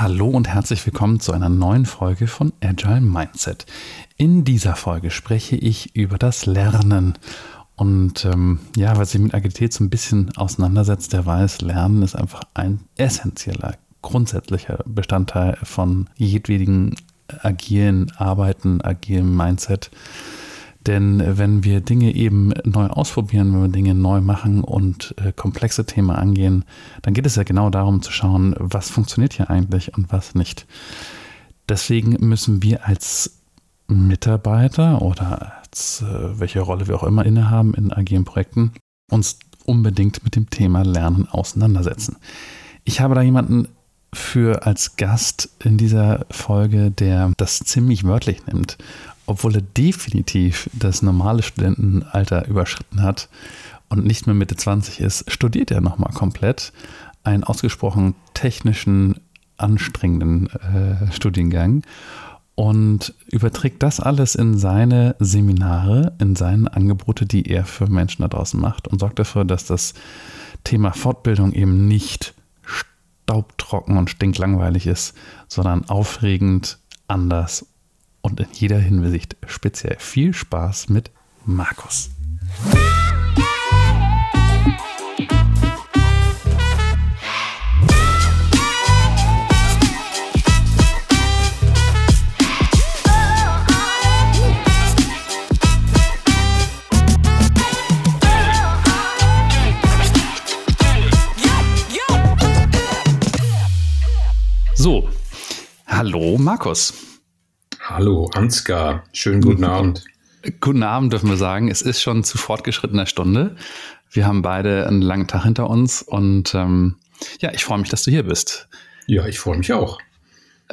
Hallo und herzlich willkommen zu einer neuen Folge von Agile Mindset. In dieser Folge spreche ich über das Lernen. Und ähm, ja, wer sich mit Agilität so ein bisschen auseinandersetzt, der weiß, Lernen ist einfach ein essentieller, grundsätzlicher Bestandteil von jedwedigen agilen Arbeiten, agilen Mindset. Denn wenn wir Dinge eben neu ausprobieren, wenn wir Dinge neu machen und äh, komplexe Themen angehen, dann geht es ja genau darum zu schauen, was funktioniert hier eigentlich und was nicht. Deswegen müssen wir als Mitarbeiter oder als äh, welche Rolle wir auch immer innehaben in agilen Projekten uns unbedingt mit dem Thema Lernen auseinandersetzen. Ich habe da jemanden für als Gast in dieser Folge, der das ziemlich wörtlich nimmt obwohl er definitiv das normale Studentenalter überschritten hat und nicht mehr Mitte 20 ist, studiert er nochmal komplett einen ausgesprochen technischen, anstrengenden äh, Studiengang und überträgt das alles in seine Seminare, in seine Angebote, die er für Menschen da draußen macht und sorgt dafür, dass das Thema Fortbildung eben nicht staubtrocken und stinklangweilig ist, sondern aufregend, anders und in jeder Hinsicht speziell viel Spaß mit Markus. So, hallo Markus. Hallo, Ansgar. Schönen guten Abend. Guten Abend dürfen wir sagen. Es ist schon zu fortgeschrittener Stunde. Wir haben beide einen langen Tag hinter uns und ähm, ja, ich freue mich, dass du hier bist. Ja, ich freue mich auch.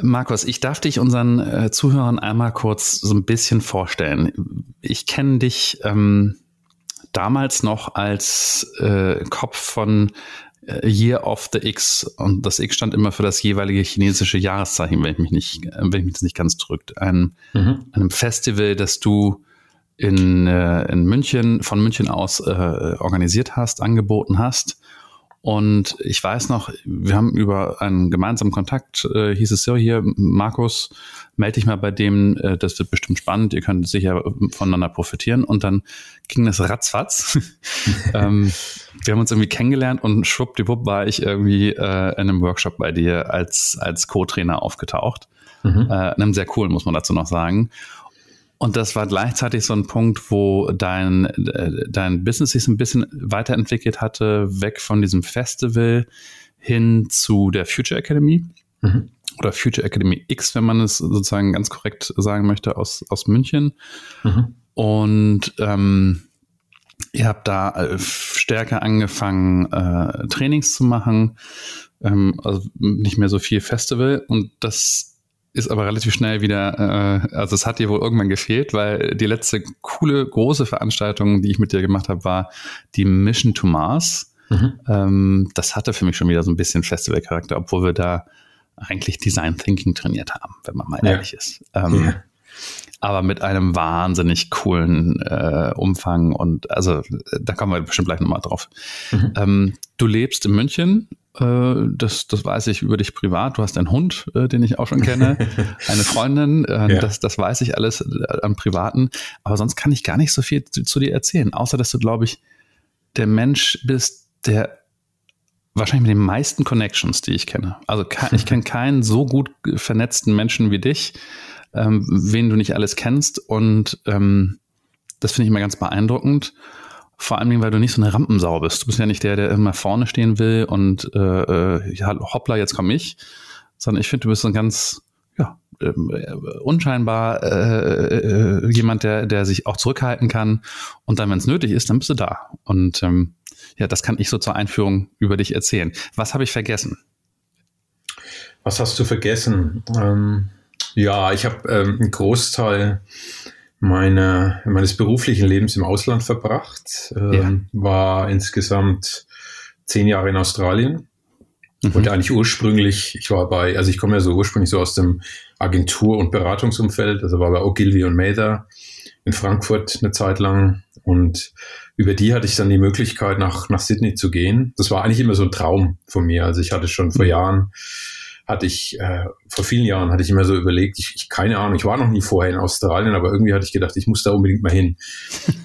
Markus, ich darf dich unseren äh, Zuhörern einmal kurz so ein bisschen vorstellen. Ich kenne dich ähm, damals noch als äh, Kopf von Year of the X und das X stand immer für das jeweilige chinesische Jahreszeichen, wenn ich mich nicht, wenn ich mich das nicht ganz drückt. Ein, mhm. Einem Festival, das du in, äh, in München, von München aus äh, organisiert hast, angeboten hast. Und ich weiß noch, wir haben über einen gemeinsamen Kontakt, äh, hieß es so hier, Markus, melde dich mal bei dem, äh, das wird bestimmt spannend, ihr könnt sicher voneinander profitieren. Und dann ging das ratzfatz. ähm, wir haben uns irgendwie kennengelernt und schwuppdiwupp war ich irgendwie äh, in einem Workshop bei dir als, als Co-Trainer aufgetaucht. Mhm. Äh, einem sehr coolen, muss man dazu noch sagen. Und das war gleichzeitig so ein Punkt, wo dein, dein Business sich ein bisschen weiterentwickelt hatte, weg von diesem Festival hin zu der Future Academy. Mhm. Oder Future Academy X, wenn man es sozusagen ganz korrekt sagen möchte, aus, aus München. Mhm. Und ähm, ihr habt da äh, stärker angefangen, äh, Trainings zu machen. Ähm, also nicht mehr so viel Festival. Und das ist aber relativ schnell wieder, äh, also es hat dir wohl irgendwann gefehlt, weil die letzte coole, große Veranstaltung, die ich mit dir gemacht habe, war die Mission to Mars. Mhm. Ähm, das hatte für mich schon wieder so ein bisschen Festivalcharakter, obwohl wir da eigentlich Design Thinking trainiert haben, wenn man mal ja. ehrlich ist. Ähm, ja. Aber mit einem wahnsinnig coolen äh, Umfang und also da kommen wir bestimmt gleich nochmal drauf. Mhm. Ähm, du lebst in München äh, das, das weiß ich über dich privat. Du hast einen Hund, äh, den ich auch schon kenne, eine Freundin, äh, ja. das, das weiß ich alles am Privaten. Aber sonst kann ich gar nicht so viel zu, zu dir erzählen, außer dass du, glaube ich, der Mensch bist, der wahrscheinlich mit den meisten Connections, die ich kenne. Also ich kenne keinen so gut vernetzten Menschen wie dich, ähm, wen du nicht alles kennst. Und ähm, das finde ich immer ganz beeindruckend. Vor allem, weil du nicht so eine Rampensau bist. Du bist ja nicht der, der immer vorne stehen will und äh, äh hoppla, jetzt komme ich. Sondern ich finde, du bist so ein ganz, ja, ähm, äh, unscheinbar äh, äh, jemand, der, der sich auch zurückhalten kann. Und dann, wenn es nötig ist, dann bist du da. Und ähm, ja, das kann ich so zur Einführung über dich erzählen. Was habe ich vergessen? Was hast du vergessen? Ähm, ja, ich habe ähm, einen Großteil meine, meines beruflichen Lebens im Ausland verbracht. Ähm, ja. War insgesamt zehn Jahre in Australien. Mhm. Und eigentlich ursprünglich, ich war bei, also ich komme ja so ursprünglich so aus dem Agentur- und Beratungsumfeld, also war bei Ogilvy und Mather in Frankfurt eine Zeit lang. Und über die hatte ich dann die Möglichkeit, nach, nach Sydney zu gehen. Das war eigentlich immer so ein Traum von mir. Also ich hatte schon vor mhm. Jahren hatte ich, äh, vor vielen Jahren hatte ich immer so überlegt, ich, ich, keine Ahnung, ich war noch nie vorher in Australien, aber irgendwie hatte ich gedacht, ich muss da unbedingt mal hin.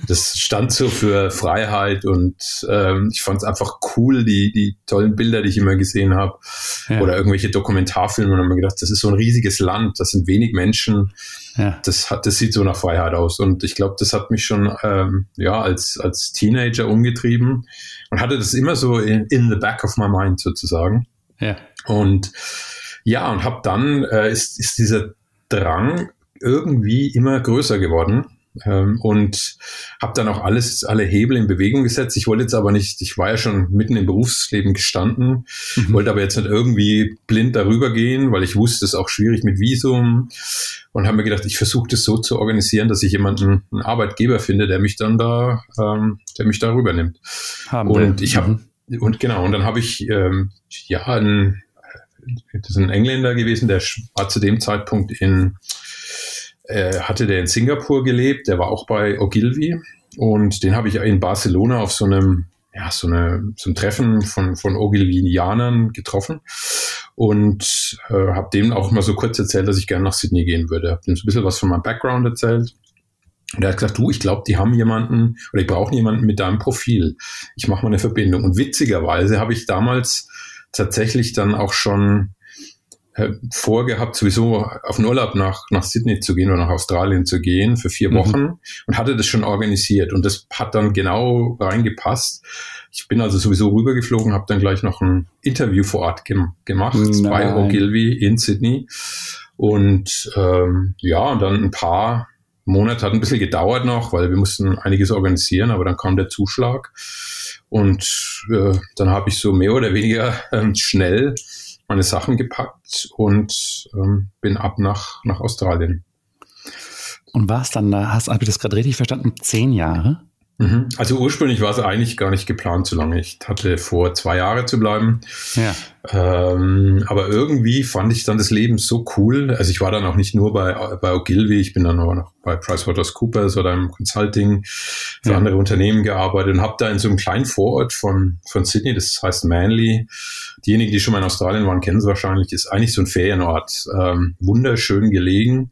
Das stand so für Freiheit und ähm, ich fand es einfach cool, die, die tollen Bilder, die ich immer gesehen habe. Ja. Oder irgendwelche Dokumentarfilme und habe mir gedacht, das ist so ein riesiges Land, das sind wenig Menschen. Ja. Das hat, das sieht so nach Freiheit aus. Und ich glaube, das hat mich schon ähm, ja als, als Teenager umgetrieben und hatte das immer so in, in the back of my mind sozusagen. Ja. Und ja, und habe dann äh, ist, ist dieser Drang irgendwie immer größer geworden. Ähm, und habe dann auch alles, alle Hebel in Bewegung gesetzt. Ich wollte jetzt aber nicht, ich war ja schon mitten im Berufsleben gestanden, mhm. wollte aber jetzt nicht irgendwie blind darüber gehen, weil ich wusste, es ist auch schwierig mit Visum und habe mir gedacht, ich versuche das so zu organisieren, dass ich jemanden, einen Arbeitgeber finde, der mich dann da, ähm, der mich da rübernimmt. Haben und wir. ich habe mhm. Und genau und dann habe ich ähm, ja ein das ist ein Engländer gewesen, der war zu dem Zeitpunkt in, äh, hatte der in Singapur gelebt, der war auch bei Ogilvy und den habe ich in Barcelona auf so einem, ja, so, eine, so einem Treffen von, von Ogilvianern getroffen und äh, habe dem auch mal so kurz erzählt, dass ich gerne nach Sydney gehen würde. Habe ihm so ein bisschen was von meinem Background erzählt. Und er hat gesagt, du, ich glaube, die haben jemanden oder die brauchen jemanden mit deinem Profil. Ich mache mal eine Verbindung. Und witzigerweise habe ich damals tatsächlich dann auch schon äh, vorgehabt, sowieso auf den Urlaub nach, nach Sydney zu gehen oder nach Australien zu gehen für vier mhm. Wochen mhm. und hatte das schon organisiert und das hat dann genau reingepasst. Ich bin also sowieso rübergeflogen, habe dann gleich noch ein Interview vor Ort gem gemacht Nein. bei Ogilvy in Sydney und ähm, ja, und dann ein paar Monate hat ein bisschen gedauert noch, weil wir mussten einiges organisieren, aber dann kam der Zuschlag und äh, dann habe ich so mehr oder weniger ähm, schnell meine Sachen gepackt und ähm, bin ab nach, nach Australien. Und war es dann da, hast, ich das gerade richtig verstanden, zehn Jahre? Mhm. Also ursprünglich war es eigentlich gar nicht geplant so lange. Ich hatte vor, zwei Jahre zu bleiben. Ja. Ähm, aber irgendwie fand ich dann das Leben so cool. Also ich war dann auch nicht nur bei, bei Ogilvy, ich bin dann auch noch bei PricewaterhouseCoopers oder im Consulting für ja. andere Unternehmen gearbeitet und habe da in so einem kleinen Vorort von, von Sydney, das heißt Manly. Diejenigen, die schon mal in Australien waren, kennen es wahrscheinlich, ist eigentlich so ein Ferienort. Ähm, wunderschön gelegen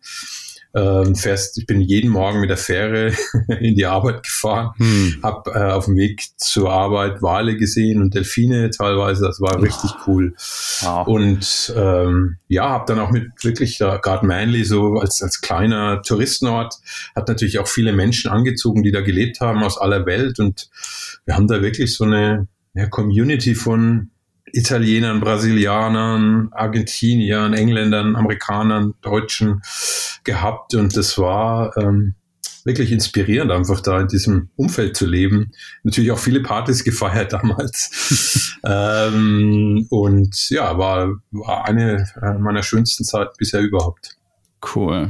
ähm, fährst, ich bin jeden Morgen mit der Fähre in die Arbeit gefahren, hm. habe äh, auf dem Weg zur Arbeit Wale gesehen und Delfine teilweise, das war richtig oh. cool. Wow. Und ähm, ja, habe dann auch mit wirklich, da gerade Manly so als, als kleiner Touristenort, hat natürlich auch viele Menschen angezogen, die da gelebt haben aus aller Welt und wir haben da wirklich so eine ja, Community von Italienern, Brasilianern, Argentiniern, Engländern, Amerikanern, Deutschen gehabt und das war ähm, wirklich inspirierend, einfach da in diesem Umfeld zu leben. Natürlich auch viele Partys gefeiert damals. ähm, und ja, war, war eine meiner schönsten Zeit bisher überhaupt. Cool.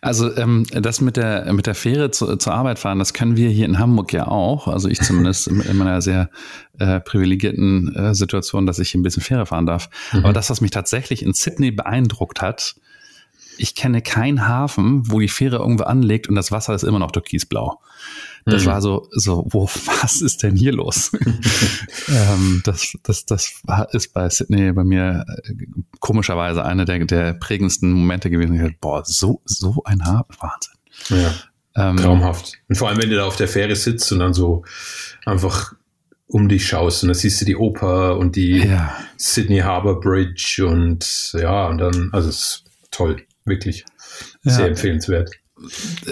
Also ähm, das mit der mit der Fähre zu, zur Arbeit fahren, das können wir hier in Hamburg ja auch. Also ich zumindest in, meiner sehr äh, privilegierten äh, Situation, dass ich ein bisschen Fähre fahren darf. Mhm. Aber das, was mich tatsächlich in Sydney beeindruckt hat, ich kenne keinen Hafen, wo die Fähre irgendwo anlegt und das Wasser ist immer noch türkisblau. Das mhm. war so, so, wo, was ist denn hier los? ähm, das, das, das war, ist bei Sydney bei mir äh, komischerweise einer der, der prägendsten Momente gewesen. Ich dachte, boah, so, so ein Hafen, Wahnsinn. Ja. Ähm, Traumhaft. Und vor allem, wenn du da auf der Fähre sitzt und dann so einfach um dich schaust und dann siehst du die Oper und die ja. Sydney Harbour Bridge und ja, und dann, also es ist toll wirklich sehr ja. empfehlenswert.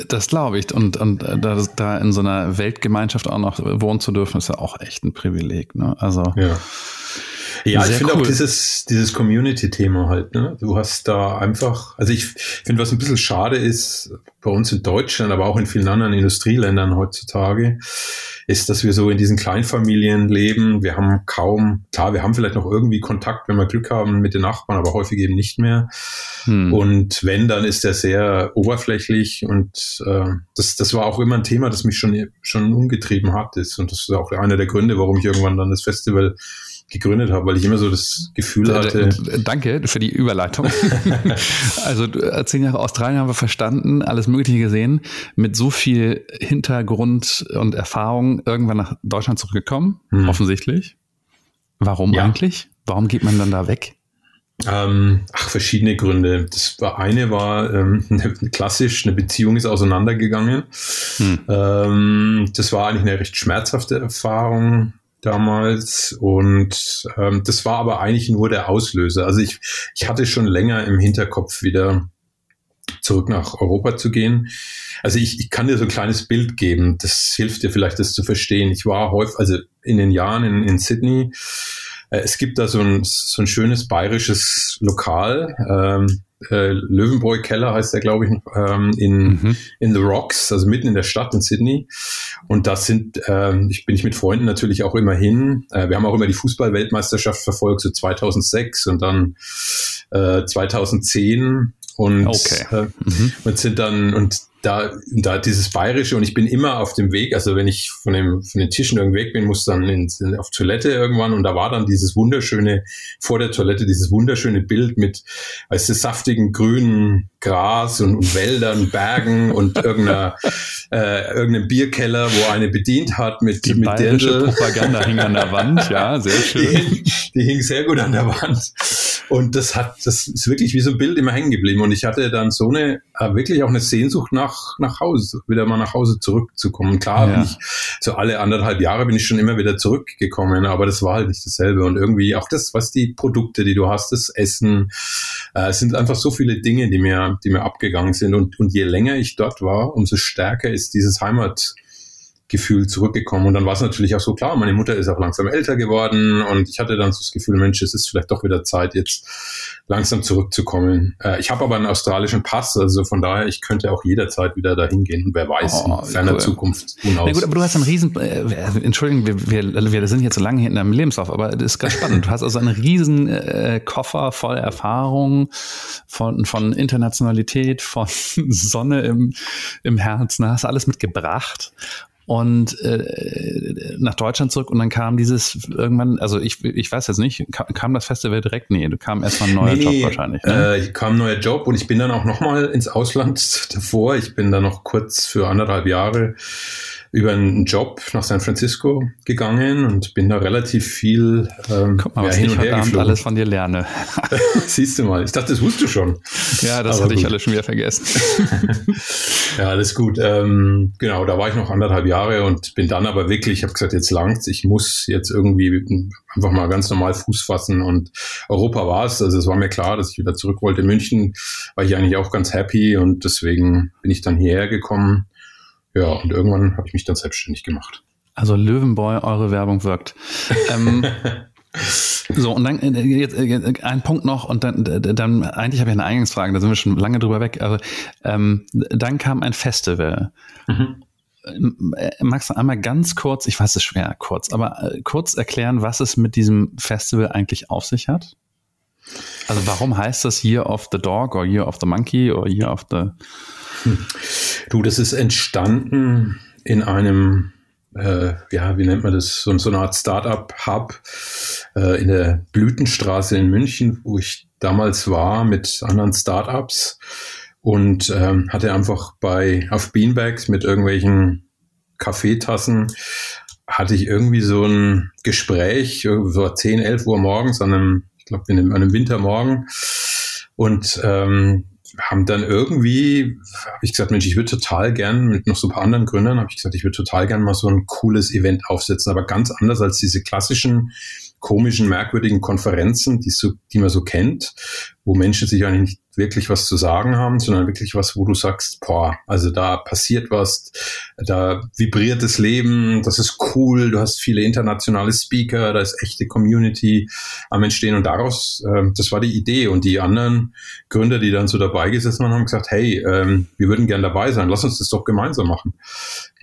Das glaube ich. Und, und da, da, in so einer Weltgemeinschaft auch noch wohnen zu dürfen, ist ja auch echt ein Privileg. Ne? Also ja. Ja, ich finde cool. auch dieses, dieses Community-Thema halt, ne? Du hast da einfach, also ich finde, was ein bisschen schade ist, bei uns in Deutschland, aber auch in vielen anderen Industrieländern heutzutage, ist, dass wir so in diesen Kleinfamilien leben. Wir haben kaum, klar, wir haben vielleicht noch irgendwie Kontakt, wenn wir Glück haben mit den Nachbarn, aber häufig eben nicht mehr. Hm. Und wenn, dann ist der sehr oberflächlich und äh, das, das war auch immer ein Thema, das mich schon, schon umgetrieben hat. Ist. Und das ist auch einer der Gründe, warum ich irgendwann dann das Festival gegründet habe, weil ich immer so das Gefühl hatte. Danke für die Überleitung. also zehn Jahre Australien haben wir verstanden, alles Mögliche gesehen, mit so viel Hintergrund und Erfahrung irgendwann nach Deutschland zurückgekommen, hm. offensichtlich. Warum ja. eigentlich? Warum geht man dann da weg? Ähm, ach, verschiedene Gründe. Das war eine war ähm, eine, klassisch, eine Beziehung ist auseinandergegangen. Hm. Ähm, das war eigentlich eine recht schmerzhafte Erfahrung damals und ähm, das war aber eigentlich nur der Auslöser. Also ich, ich hatte schon länger im Hinterkopf wieder zurück nach Europa zu gehen. Also ich, ich kann dir so ein kleines Bild geben, das hilft dir vielleicht, das zu verstehen. Ich war häufig, also in den Jahren in, in Sydney, äh, es gibt da so ein, so ein schönes bayerisches Lokal, ähm, äh, Löwenbräu Keller heißt der, glaube ich, ähm, in, mhm. in The Rocks, also mitten in der Stadt in Sydney. Und das sind, ähm, ich bin ich mit Freunden natürlich auch immer hin. Äh, wir haben auch immer die Fußball-Weltmeisterschaft verfolgt, so 2006 und dann äh, 2010 und, okay. äh, mhm. und sind dann, und da, da dieses Bayerische und ich bin immer auf dem Weg, also wenn ich von, dem, von den Tischen irgendwie weg bin, muss dann in, auf Toilette irgendwann und da war dann dieses wunderschöne, vor der Toilette, dieses wunderschöne Bild mit, weißt du, saftigen grünen Gras und, und Wäldern, Bergen und irgendeiner, äh, irgendeinem Bierkeller, wo eine bedient hat mit, die mit bayerische Propaganda hing an der Wand, ja, sehr schön. Die, die hing sehr gut an der Wand. Und das hat, das ist wirklich wie so ein Bild immer hängen geblieben. Und ich hatte dann so eine, wirklich auch eine Sehnsucht nach, nach Hause, wieder mal nach Hause zurückzukommen. Klar, ja. bin ich, so alle anderthalb Jahre bin ich schon immer wieder zurückgekommen, aber das war halt nicht dasselbe. Und irgendwie auch das, was die Produkte, die du hast, das Essen, äh, es sind einfach so viele Dinge, die mir, die mir abgegangen sind. Und, und je länger ich dort war, umso stärker ist dieses Heimat, Gefühl zurückgekommen. Und dann war es natürlich auch so klar, meine Mutter ist auch langsam älter geworden und ich hatte dann so das Gefühl, Mensch, es ist vielleicht doch wieder Zeit, jetzt langsam zurückzukommen. Äh, ich habe aber einen australischen Pass, also von daher, ich könnte auch jederzeit wieder dahin gehen. Und wer weiß, oh, in ferner cool. Zukunft hinaus. Na gut, aber du hast einen riesen, äh, Entschuldigung, wir, wir, wir sind jetzt so lange hinter deinem Lebenslauf, aber das ist ganz spannend. Du hast also einen riesen äh, Koffer voll Erfahrung von, von Internationalität, von Sonne im, im Herzen, hast alles mitgebracht und äh, nach Deutschland zurück und dann kam dieses irgendwann, also ich, ich weiß jetzt nicht, kam, kam das Festival direkt? Nee, du kam erstmal ein neuer nee, Job wahrscheinlich. Ne? Äh, kam ein neuer Job und ich bin dann auch nochmal ins Ausland davor. Ich bin dann noch kurz für anderthalb Jahre über einen Job nach San Francisco gegangen und bin da relativ viel ähm, Guck mal, ja, was hin und her geflogen. alles von dir lerne. Siehst du mal, ich dachte, das wusstest du schon. Ja, das Aber hatte gut. ich alles schon wieder vergessen. ja, alles gut. Ähm, genau, da war ich noch anderthalb Jahre und bin dann aber wirklich, ich habe gesagt, jetzt langt's, ich muss jetzt irgendwie einfach mal ganz normal Fuß fassen und Europa war es. Also es war mir klar, dass ich wieder zurück wollte. In München war ich eigentlich auch ganz happy und deswegen bin ich dann hierher gekommen ja, und irgendwann habe ich mich dann selbstständig gemacht. Also Löwenboy, eure Werbung wirkt. ähm, so, und dann äh, jetzt, äh, ein Punkt noch und dann, dann eigentlich habe ich eine Eingangsfrage, da sind wir schon lange drüber weg. Also, ähm, dann kam ein Festival. Mhm. Äh, magst du einmal ganz kurz, ich weiß es schwer kurz, aber kurz erklären, was es mit diesem Festival eigentlich auf sich hat? Also warum heißt das Year of the Dog oder Year of the Monkey oder Year of the Du, das ist entstanden in einem, äh, ja, wie nennt man das, so, so eine Art Startup-Hub äh, in der Blütenstraße in München, wo ich damals war mit anderen Startups und ähm, hatte einfach bei auf Beanbags mit irgendwelchen Kaffeetassen hatte ich irgendwie so ein Gespräch, so 10, 11 Uhr morgens an einem, ich glaube, an einem Wintermorgen. Und ähm, haben dann irgendwie, habe ich gesagt, Mensch, ich würde total gern mit noch so ein paar anderen Gründern, habe ich gesagt, ich würde total gern mal so ein cooles Event aufsetzen, aber ganz anders als diese klassischen komischen, merkwürdigen Konferenzen, die, so, die man so kennt, wo Menschen sich eigentlich wirklich was zu sagen haben, sondern wirklich was, wo du sagst, boah, also da passiert was, da vibriert das Leben, das ist cool, du hast viele internationale Speaker, da ist echte Community am Entstehen. Und daraus, äh, das war die Idee. Und die anderen Gründer, die dann so dabei gesessen haben, haben gesagt, hey, ähm, wir würden gern dabei sein, lass uns das doch gemeinsam machen.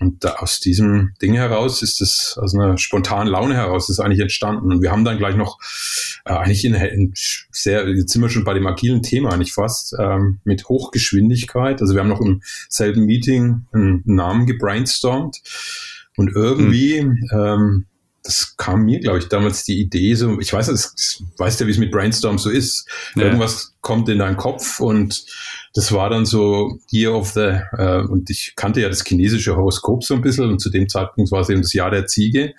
Und da, aus diesem Ding heraus ist es, aus einer spontanen Laune heraus ist eigentlich entstanden. Und wir haben dann gleich noch äh, eigentlich in, in sehr, jetzt sind wir schon bei dem agilen Thema. Eigentlich fast, ähm, mit Hochgeschwindigkeit. Also wir haben noch im selben Meeting einen Namen gebrainstormt und irgendwie, hm. ähm, das kam mir, glaube ich, damals die Idee, so, ich weiß nicht, weißt ja, wie es mit Brainstorm so ist. Ja. Irgendwas kommt in deinen Kopf und das war dann so Year of the, äh, und ich kannte ja das chinesische Horoskop so ein bisschen und zu dem Zeitpunkt war es eben das Jahr der Ziege.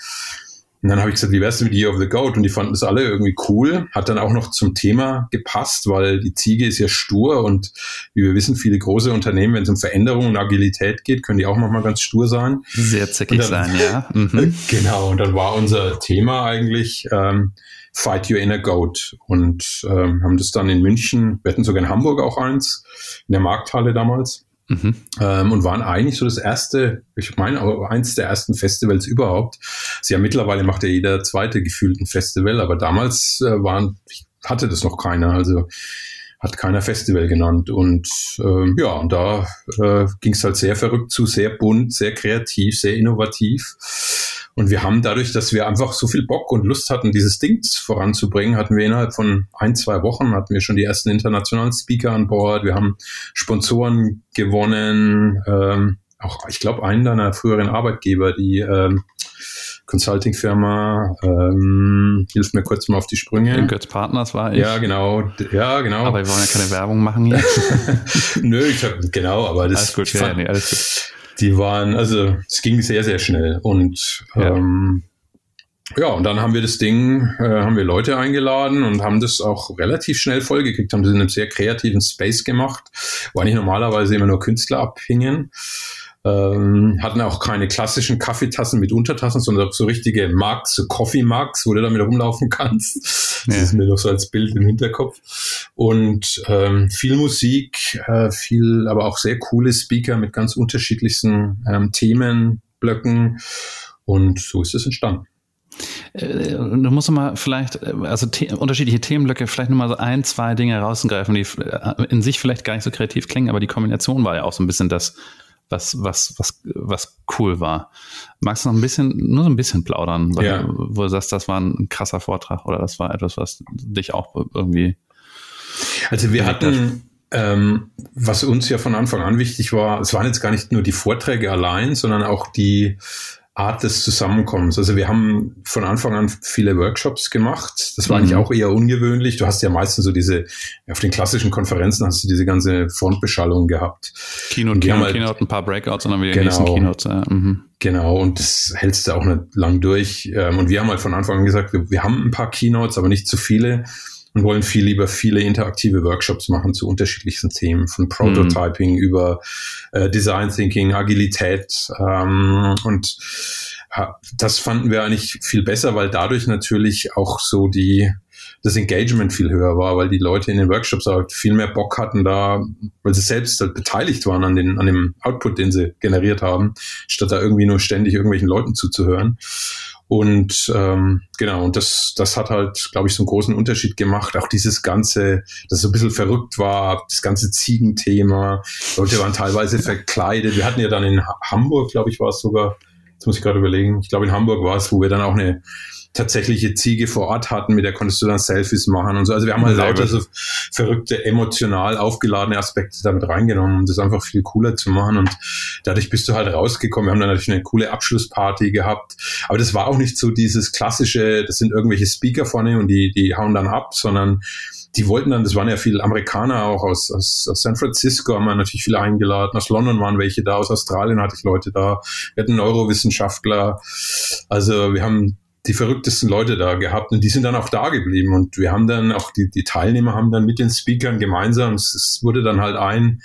Und dann habe ich gesagt, wie wär's denn mit Year of the Goat? Und die fanden das alle irgendwie cool. Hat dann auch noch zum Thema gepasst, weil die Ziege ist ja stur und wie wir wissen, viele große Unternehmen, wenn es um Veränderung und Agilität geht, können die auch manchmal ganz stur sein. Sehr zickig dann, sein, ja. Mhm. Genau, und dann war unser Thema eigentlich ähm, Fight Your Inner Goat und ähm, haben das dann in München, wir hatten sogar in Hamburg auch eins, in der Markthalle damals Mhm. Ähm, und waren eigentlich so das erste, ich meine, aber eins der ersten Festivals überhaupt. Sie ja mittlerweile macht ja jeder zweite gefühlt ein Festival, aber damals äh, waren, hatte das noch keiner, also hat keiner Festival genannt. Und ähm, ja, und da äh, ging es halt sehr verrückt zu, sehr bunt, sehr kreativ, sehr innovativ. Und wir haben dadurch, dass wir einfach so viel Bock und Lust hatten, dieses Ding voranzubringen, hatten wir innerhalb von ein, zwei Wochen hatten wir schon die ersten internationalen Speaker an Bord. Wir haben Sponsoren gewonnen. Ähm, auch, ich glaube, einen deiner früheren Arbeitgeber, die ähm, Consulting-Firma, ähm, hilf mir kurz mal auf die Sprünge. In Götz Partners war ich. Ja, genau. Ja, genau. Aber wir wollen ja keine Werbung machen hier. Nö, ich hab, genau, aber das. Alles gut, ja, nee, alles gut die waren, also es ging sehr, sehr schnell. Und ja. Ähm, ja, und dann haben wir das Ding, äh, haben wir Leute eingeladen und haben das auch relativ schnell vollgekriegt, haben das in einem sehr kreativen Space gemacht, wo eigentlich normalerweise immer nur Künstler abhingen. Ähm, hatten auch keine klassischen Kaffeetassen mit Untertassen, sondern so richtige Marks, so Coffee Marks, wo du damit rumlaufen kannst. Das ist mir noch so als Bild im Hinterkopf. Und ähm, viel Musik, äh, viel, aber auch sehr coole Speaker mit ganz unterschiedlichsten ähm, Themenblöcken. Und so ist es entstanden. Äh, du musst mal vielleicht, äh, also the unterschiedliche Themenblöcke, vielleicht nur mal so ein, zwei Dinge rausgreifen, die äh, in sich vielleicht gar nicht so kreativ klingen, aber die Kombination war ja auch so ein bisschen das, was, was, was, was cool war. Magst du noch ein bisschen, nur so ein bisschen plaudern, weil, ja. wo du sagst, das war ein krasser Vortrag oder das war etwas, was dich auch irgendwie. Also wir hatten, ähm, was uns ja von Anfang an wichtig war, es waren jetzt gar nicht nur die Vorträge allein, sondern auch die Art des Zusammenkommens. Also wir haben von Anfang an viele Workshops gemacht. Das war mhm. eigentlich auch eher ungewöhnlich. Du hast ja meistens so diese, auf den klassischen Konferenzen hast du diese ganze Frontbeschallung gehabt. Keynote, Keynote, halt, Keynote, ein paar Breakouts und dann wieder genau, nächsten Keynotes. Ja. Mhm. Genau, und das hältst du auch nicht lang durch. Ähm, und wir haben halt von Anfang an gesagt, wir, wir haben ein paar Keynotes, aber nicht zu viele und wollen viel lieber viele interaktive Workshops machen zu unterschiedlichsten Themen, von Prototyping mhm. über äh, Design Thinking, Agilität ähm, und das fanden wir eigentlich viel besser, weil dadurch natürlich auch so die das Engagement viel höher war, weil die Leute in den Workshops halt viel mehr Bock hatten da, weil sie selbst halt beteiligt waren an, den, an dem Output, den sie generiert haben, statt da irgendwie nur ständig irgendwelchen Leuten zuzuhören. Und ähm, genau, und das, das hat halt, glaube ich, so einen großen Unterschied gemacht. Auch dieses ganze, das so ein bisschen verrückt war, das ganze Ziegenthema. Leute waren teilweise verkleidet. Wir hatten ja dann in Hamburg, glaube ich, war es sogar, jetzt muss ich gerade überlegen, ich glaube in Hamburg war es, wo wir dann auch eine tatsächliche Ziege vor Ort hatten, mit der konntest du dann Selfies machen und so. Also wir haben halt lauter so verrückte, emotional aufgeladene Aspekte damit reingenommen, um das einfach viel cooler zu machen. Und dadurch bist du halt rausgekommen. Wir haben dann natürlich eine coole Abschlussparty gehabt. Aber das war auch nicht so dieses klassische, das sind irgendwelche Speaker vorne und die, die hauen dann ab, sondern die wollten dann, das waren ja viele Amerikaner auch aus, aus, aus San Francisco, haben wir natürlich viele eingeladen, aus London waren welche da, aus Australien hatte ich Leute da, wir hatten Neurowissenschaftler, also wir haben die verrücktesten Leute da gehabt und die sind dann auch da geblieben und wir haben dann auch die, die Teilnehmer haben dann mit den Speakern gemeinsam, es, wurde dann halt ein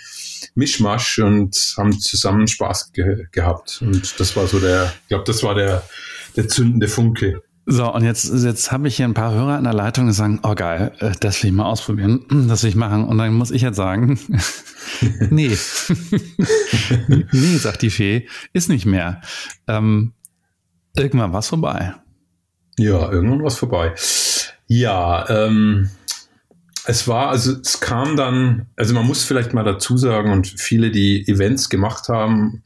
Mischmasch und haben zusammen Spaß ge gehabt und das war so der, ich glaube, das war der, der zündende Funke. So, und jetzt, jetzt habe ich hier ein paar Hörer in der Leitung, die sagen, oh geil, äh, das will ich mal ausprobieren, das will ich machen. Und dann muss ich jetzt sagen, nee. nee, sagt die Fee, ist nicht mehr. Ähm, irgendwann war es vorbei. Ja, irgendwann war es vorbei. Ja, ähm, es war, also es kam dann, also man muss vielleicht mal dazu sagen und viele, die Events gemacht haben,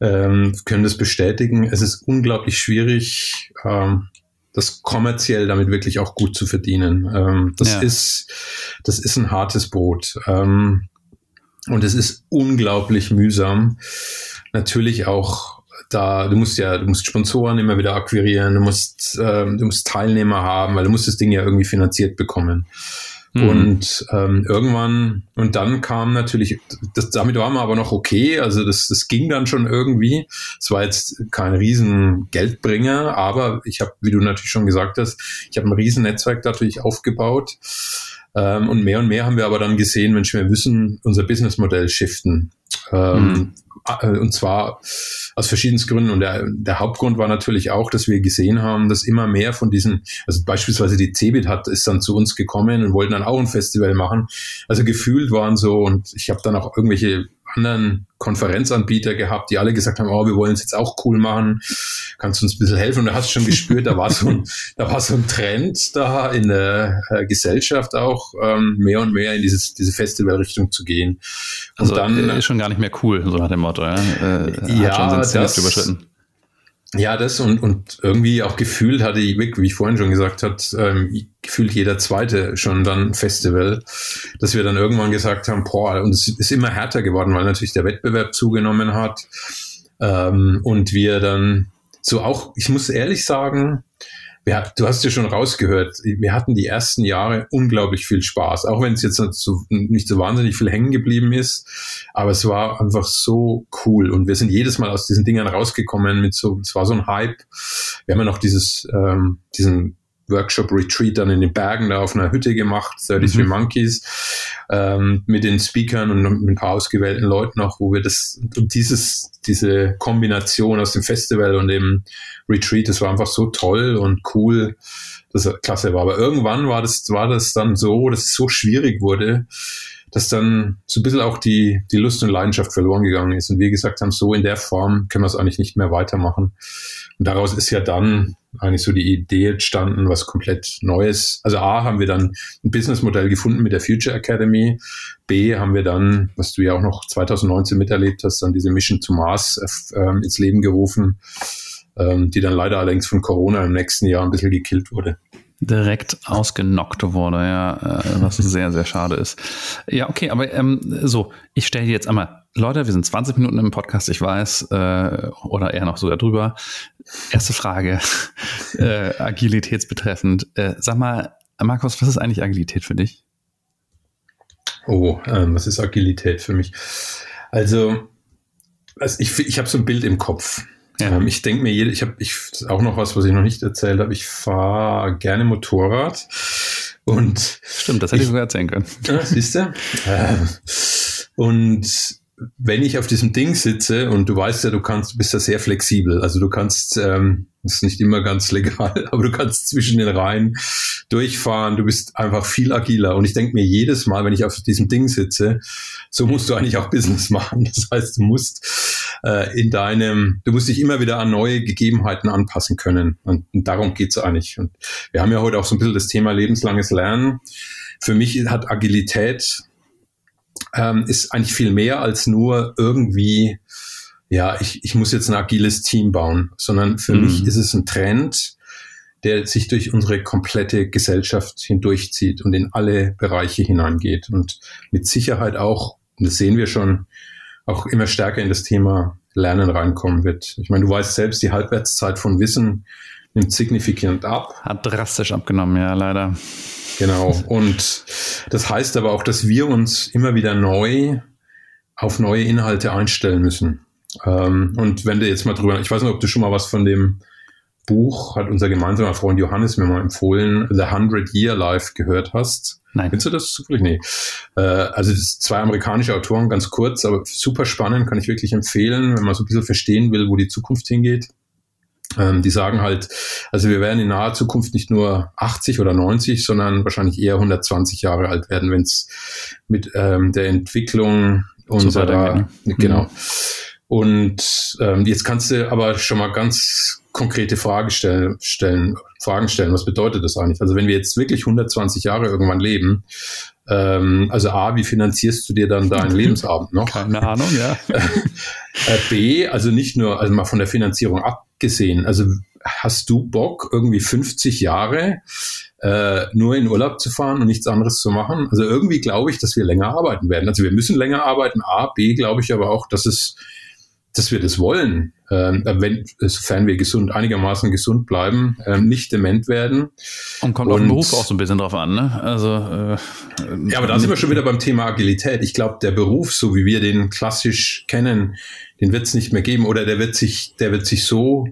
ähm, können das bestätigen. Es ist unglaublich schwierig, ähm, das kommerziell damit wirklich auch gut zu verdienen. Ähm, das ja. ist, das ist ein hartes Brot. Ähm, und es ist unglaublich mühsam. Natürlich auch da, du musst ja, du musst Sponsoren immer wieder akquirieren, du musst, ähm, du musst Teilnehmer haben, weil du musst das Ding ja irgendwie finanziert bekommen. Mhm. Und ähm, irgendwann, und dann kam natürlich, das, damit waren wir aber noch okay, also das, das ging dann schon irgendwie. Es war jetzt kein riesen Geldbringer, aber ich habe, wie du natürlich schon gesagt hast, ich habe ein riesen Netzwerk natürlich aufgebaut. Ähm, und mehr und mehr haben wir aber dann gesehen, Mensch, wir müssen unser Businessmodell shiften. Ähm, mhm. Äh, und zwar aus verschiedensten Gründen. Und der, der Hauptgrund war natürlich auch, dass wir gesehen haben, dass immer mehr von diesen, also beispielsweise die Cebit hat, ist dann zu uns gekommen und wollten dann auch ein Festival machen. Also gefühlt waren so, und ich habe dann auch irgendwelche anderen Konferenzanbieter gehabt, die alle gesagt haben, oh, wir wollen es jetzt auch cool machen, kannst du uns ein bisschen helfen? Und du hast schon gespürt, da war so ein, da war so ein Trend da in der äh, Gesellschaft auch, ähm, mehr und mehr in dieses, diese Festivalrichtung zu gehen. Und also dann ist schon gar nicht mehr cool, so nach dem Motto, ja? Äh, ja, das, überschritten. Ja, das und, und irgendwie auch gefühlt hatte ich, wie ich vorhin schon gesagt hat, ähm, gefühlt jeder zweite schon dann Festival, dass wir dann irgendwann gesagt haben, boah, und es ist immer härter geworden, weil natürlich der Wettbewerb zugenommen hat. Ähm, und wir dann so auch, ich muss ehrlich sagen, wir, du hast ja schon rausgehört, wir hatten die ersten Jahre unglaublich viel Spaß, auch wenn es jetzt nicht so, nicht so wahnsinnig viel hängen geblieben ist, aber es war einfach so cool und wir sind jedes Mal aus diesen Dingern rausgekommen mit so, es war so ein Hype. Wir haben ja noch dieses, ähm, diesen Workshop-Retreat dann in den Bergen da auf einer Hütte gemacht, 33 mhm. Monkeys, ähm, mit den Speakern und mit ein paar ausgewählten Leuten auch, wo wir das, dieses, diese Kombination aus dem Festival und dem Retreat, das war einfach so toll und cool, dass klasse war. Aber irgendwann war das, war das dann so, dass es so schwierig wurde, dass dann so ein bisschen auch die, die Lust und Leidenschaft verloren gegangen ist. Und wir gesagt haben, so in der Form können wir es eigentlich nicht mehr weitermachen. Und daraus ist ja dann eigentlich so die Idee entstanden, was komplett Neues. Also A, haben wir dann ein Businessmodell gefunden mit der Future Academy. B, haben wir dann, was du ja auch noch 2019 miterlebt hast, dann diese Mission to Mars äh, ins Leben gerufen, ähm, die dann leider allerdings von Corona im nächsten Jahr ein bisschen gekillt wurde direkt ausgenockt wurde, ja, äh, was sehr, sehr schade ist. Ja, okay, aber ähm, so, ich stelle dir jetzt einmal, Leute, wir sind 20 Minuten im Podcast, ich weiß, äh, oder eher noch sogar drüber. Erste Frage, äh, agilitätsbetreffend. Äh, sag mal, Markus, was ist eigentlich Agilität für dich? Oh, ähm, was ist Agilität für mich? Also, also ich, ich habe so ein Bild im Kopf. Ja. Ähm, ich denke mir, ich habe ich auch noch was, was ich noch nicht erzählt habe. Ich fahre gerne Motorrad und stimmt, das hätte ich sogar erzählen können. Ja, siehst du? Ähm, und wenn ich auf diesem Ding sitze und du weißt ja, du kannst, du bist ja sehr flexibel. Also du kannst, ähm, das ist nicht immer ganz legal, aber du kannst zwischen den Reihen durchfahren. Du bist einfach viel agiler. Und ich denke mir jedes Mal, wenn ich auf diesem Ding sitze, so musst du eigentlich auch Business machen. Das heißt, du musst äh, in deinem, du musst dich immer wieder an neue Gegebenheiten anpassen können. Und, und darum geht's eigentlich. Und wir haben ja heute auch so ein bisschen das Thema lebenslanges Lernen. Für mich hat Agilität ähm, ist eigentlich viel mehr als nur irgendwie, ja, ich, ich muss jetzt ein agiles Team bauen, sondern für mhm. mich ist es ein Trend, der sich durch unsere komplette Gesellschaft hindurchzieht und in alle Bereiche hineingeht und mit Sicherheit auch, und das sehen wir schon, auch immer stärker in das Thema Lernen reinkommen wird. Ich meine, du weißt selbst, die Halbwertszeit von Wissen nimmt signifikant ab. Hat drastisch abgenommen, ja, leider. Genau. Und das heißt aber auch, dass wir uns immer wieder neu auf neue Inhalte einstellen müssen. Ähm, und wenn du jetzt mal drüber, ich weiß nicht, ob du schon mal was von dem Buch, hat unser gemeinsamer Freund Johannes mir mal empfohlen, The Hundred Year Life gehört hast. Nein. Findest du das zufällig? Nee. Äh, also das sind zwei amerikanische Autoren, ganz kurz, aber super spannend, kann ich wirklich empfehlen, wenn man so ein bisschen verstehen will, wo die Zukunft hingeht. Ähm, die sagen halt, also wir werden in naher Zukunft nicht nur 80 oder 90, sondern wahrscheinlich eher 120 Jahre alt werden, wenn es mit ähm, der Entwicklung unserer, so ne? genau. Mhm. Und ähm, jetzt kannst du aber schon mal ganz konkrete Frage stellen, stellen, Fragen stellen. Was bedeutet das eigentlich? Also wenn wir jetzt wirklich 120 Jahre irgendwann leben, ähm, also A, wie finanzierst du dir dann deinen Lebensabend noch? Keine Ahnung, ja. Äh, B, also nicht nur, also mal von der Finanzierung abgesehen, also hast du Bock, irgendwie 50 Jahre äh, nur in Urlaub zu fahren und nichts anderes zu machen? Also irgendwie glaube ich, dass wir länger arbeiten werden. Also wir müssen länger arbeiten, A, B glaube ich aber auch, dass es dass wir das wollen, ähm, wenn, sofern wir gesund, einigermaßen gesund bleiben, ähm, nicht dement werden. Und kommt auf den Beruf auch so ein bisschen drauf an, ne? Also, äh, ja, aber da sind wir schon wieder beim Thema Agilität. Ich glaube, der Beruf, so wie wir den klassisch kennen, den wird es nicht mehr geben oder der wird sich, der wird sich so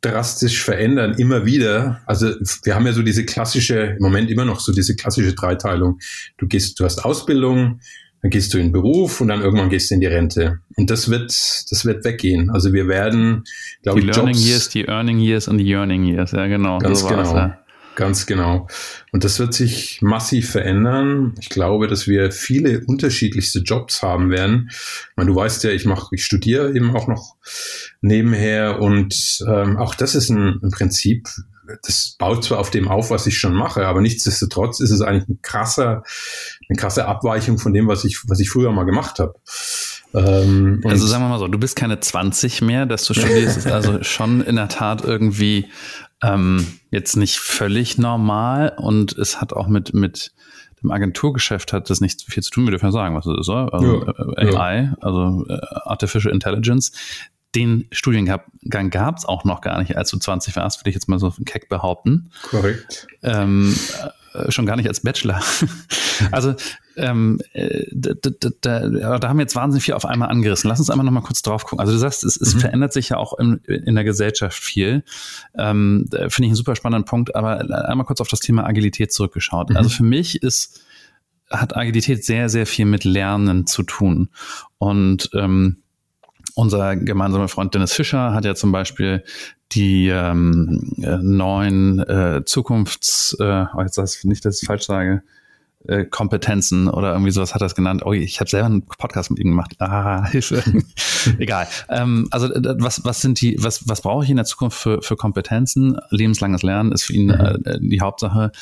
drastisch verändern, immer wieder. Also wir haben ja so diese klassische, im Moment immer noch so diese klassische Dreiteilung. Du gehst, du hast Ausbildung, dann gehst du in den Beruf und dann irgendwann gehst du in die Rente. Und das wird, das wird weggehen. Also wir werden, glaube ich, Die Learning Jobs, Years, die Earning Years und die Yearning Years, ja genau. Ganz so genau. Ja. Ganz genau. Und das wird sich massiv verändern. Ich glaube, dass wir viele unterschiedlichste Jobs haben werden. Ich meine, du weißt ja, ich mache, ich studiere eben auch noch nebenher und ähm, auch das ist ein, ein Prinzip, das baut zwar auf dem auf, was ich schon mache, aber nichtsdestotrotz ist es eigentlich ein krasser, eine krasse Abweichung von dem, was ich, was ich früher mal gemacht habe. Ähm, also sagen wir mal so, du bist keine 20 mehr, dass du studierst, ist also schon in der Tat irgendwie ähm, jetzt nicht völlig normal und es hat auch mit, mit dem Agenturgeschäft hat das nicht viel zu tun, wir dürfen ja sagen, was es ist, oder? Also ja, AI, ja. also äh, Artificial Intelligence. Den Studiengang gab es auch noch gar nicht, als du 20 warst, würde ich jetzt mal so keck behaupten. Korrekt. Ähm, äh, schon gar nicht als Bachelor. also ähm, äh, da, da, da, haben wir jetzt wahnsinnig viel auf einmal angerissen. Lass uns einmal noch mal kurz drauf gucken. Also du sagst, es, es mhm. verändert sich ja auch in, in der Gesellschaft viel. Ähm, Finde ich einen super spannenden Punkt, aber einmal kurz auf das Thema Agilität zurückgeschaut. Mhm. Also für mich ist hat Agilität sehr, sehr viel mit Lernen zu tun. Und ähm, unser gemeinsamer Freund Dennis Fischer hat ja zum Beispiel die ähm, äh, neuen äh, Zukunfts, äh, oh, jetzt weiß ich nicht, dass ich falsch sage, äh, Kompetenzen oder irgendwie sowas hat er es genannt. Oh, ich habe selber einen Podcast mit ihm gemacht. Ah, Hilfe. Egal. Ähm, also was, was sind die, was, was brauche ich in der Zukunft für, für Kompetenzen? Lebenslanges Lernen ist für ihn mhm. äh, die Hauptsache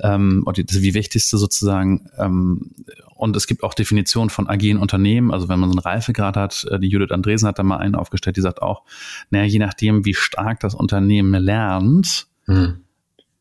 ähm, und die, das wie wichtigste sozusagen. Ähm, und es gibt auch Definitionen von agilen Unternehmen. Also wenn man so einen Reifegrad hat, äh, die Judith Andresen hat da mal einen aufgestellt, die sagt auch, naja, je nachdem, wie stark das Unternehmen lernt, mhm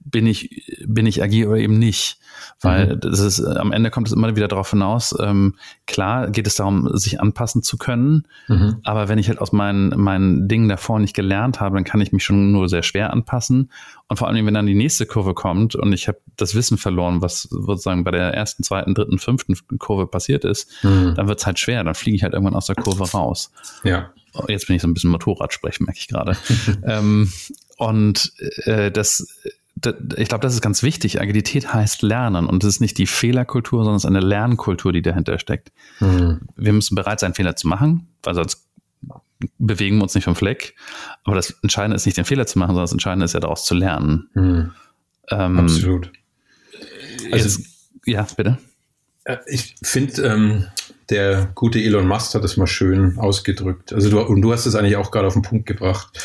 bin ich, bin ich agil oder eben nicht. Weil mhm. das ist, am Ende kommt es immer wieder darauf hinaus, ähm, klar geht es darum, sich anpassen zu können, mhm. aber wenn ich halt aus meinen, meinen Dingen davor nicht gelernt habe, dann kann ich mich schon nur sehr schwer anpassen. Und vor allem, wenn dann die nächste Kurve kommt und ich habe das Wissen verloren, was sozusagen bei der ersten, zweiten, dritten, fünften Kurve passiert ist, mhm. dann wird es halt schwer, dann fliege ich halt irgendwann aus der Kurve raus. Ja. Jetzt bin ich so ein bisschen Motorrad sprechen, merke ich gerade. ähm, und äh, das ich glaube, das ist ganz wichtig. Agilität heißt Lernen und es ist nicht die Fehlerkultur, sondern es ist eine Lernkultur, die dahinter steckt. Mhm. Wir müssen bereit sein, Fehler zu machen, weil sonst bewegen wir uns nicht vom Fleck. Aber das Entscheidende ist nicht, den Fehler zu machen, sondern das Entscheidende ist ja daraus zu lernen. Mhm. Ähm, Absolut. Also, jetzt, ja, bitte. Äh, ich finde, ähm, der gute Elon Musk hat das mal schön ausgedrückt. Also du, und du hast es eigentlich auch gerade auf den Punkt gebracht.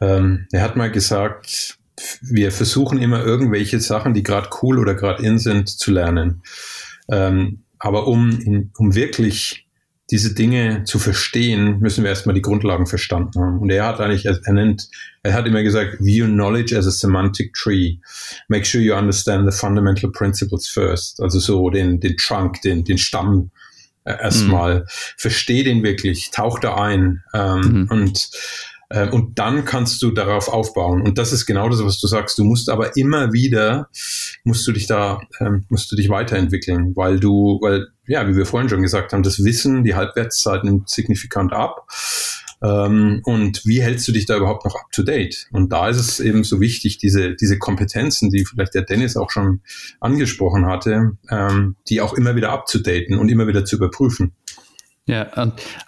Ähm, er hat mal gesagt, wir versuchen immer irgendwelche Sachen, die gerade cool oder gerade in sind, zu lernen. Ähm, aber um, um wirklich diese Dinge zu verstehen, müssen wir erstmal die Grundlagen verstanden haben. Und er hat eigentlich, er nennt, er hat immer gesagt, view knowledge as a semantic tree. Make sure you understand the fundamental principles first. Also so den, den Trunk, den, den Stamm äh, erstmal. Mhm. Versteh den wirklich, tauch da ein. Ähm, mhm. Und und dann kannst du darauf aufbauen. Und das ist genau das, was du sagst. Du musst aber immer wieder, musst du dich da, ähm, musst du dich weiterentwickeln, weil du, weil, ja, wie wir vorhin schon gesagt haben, das Wissen, die Halbwertszeit nimmt signifikant ab. Ähm, und wie hältst du dich da überhaupt noch up to date? Und da ist es eben so wichtig, diese, diese Kompetenzen, die vielleicht der Dennis auch schon angesprochen hatte, ähm, die auch immer wieder abzudaten und immer wieder zu überprüfen. Ja,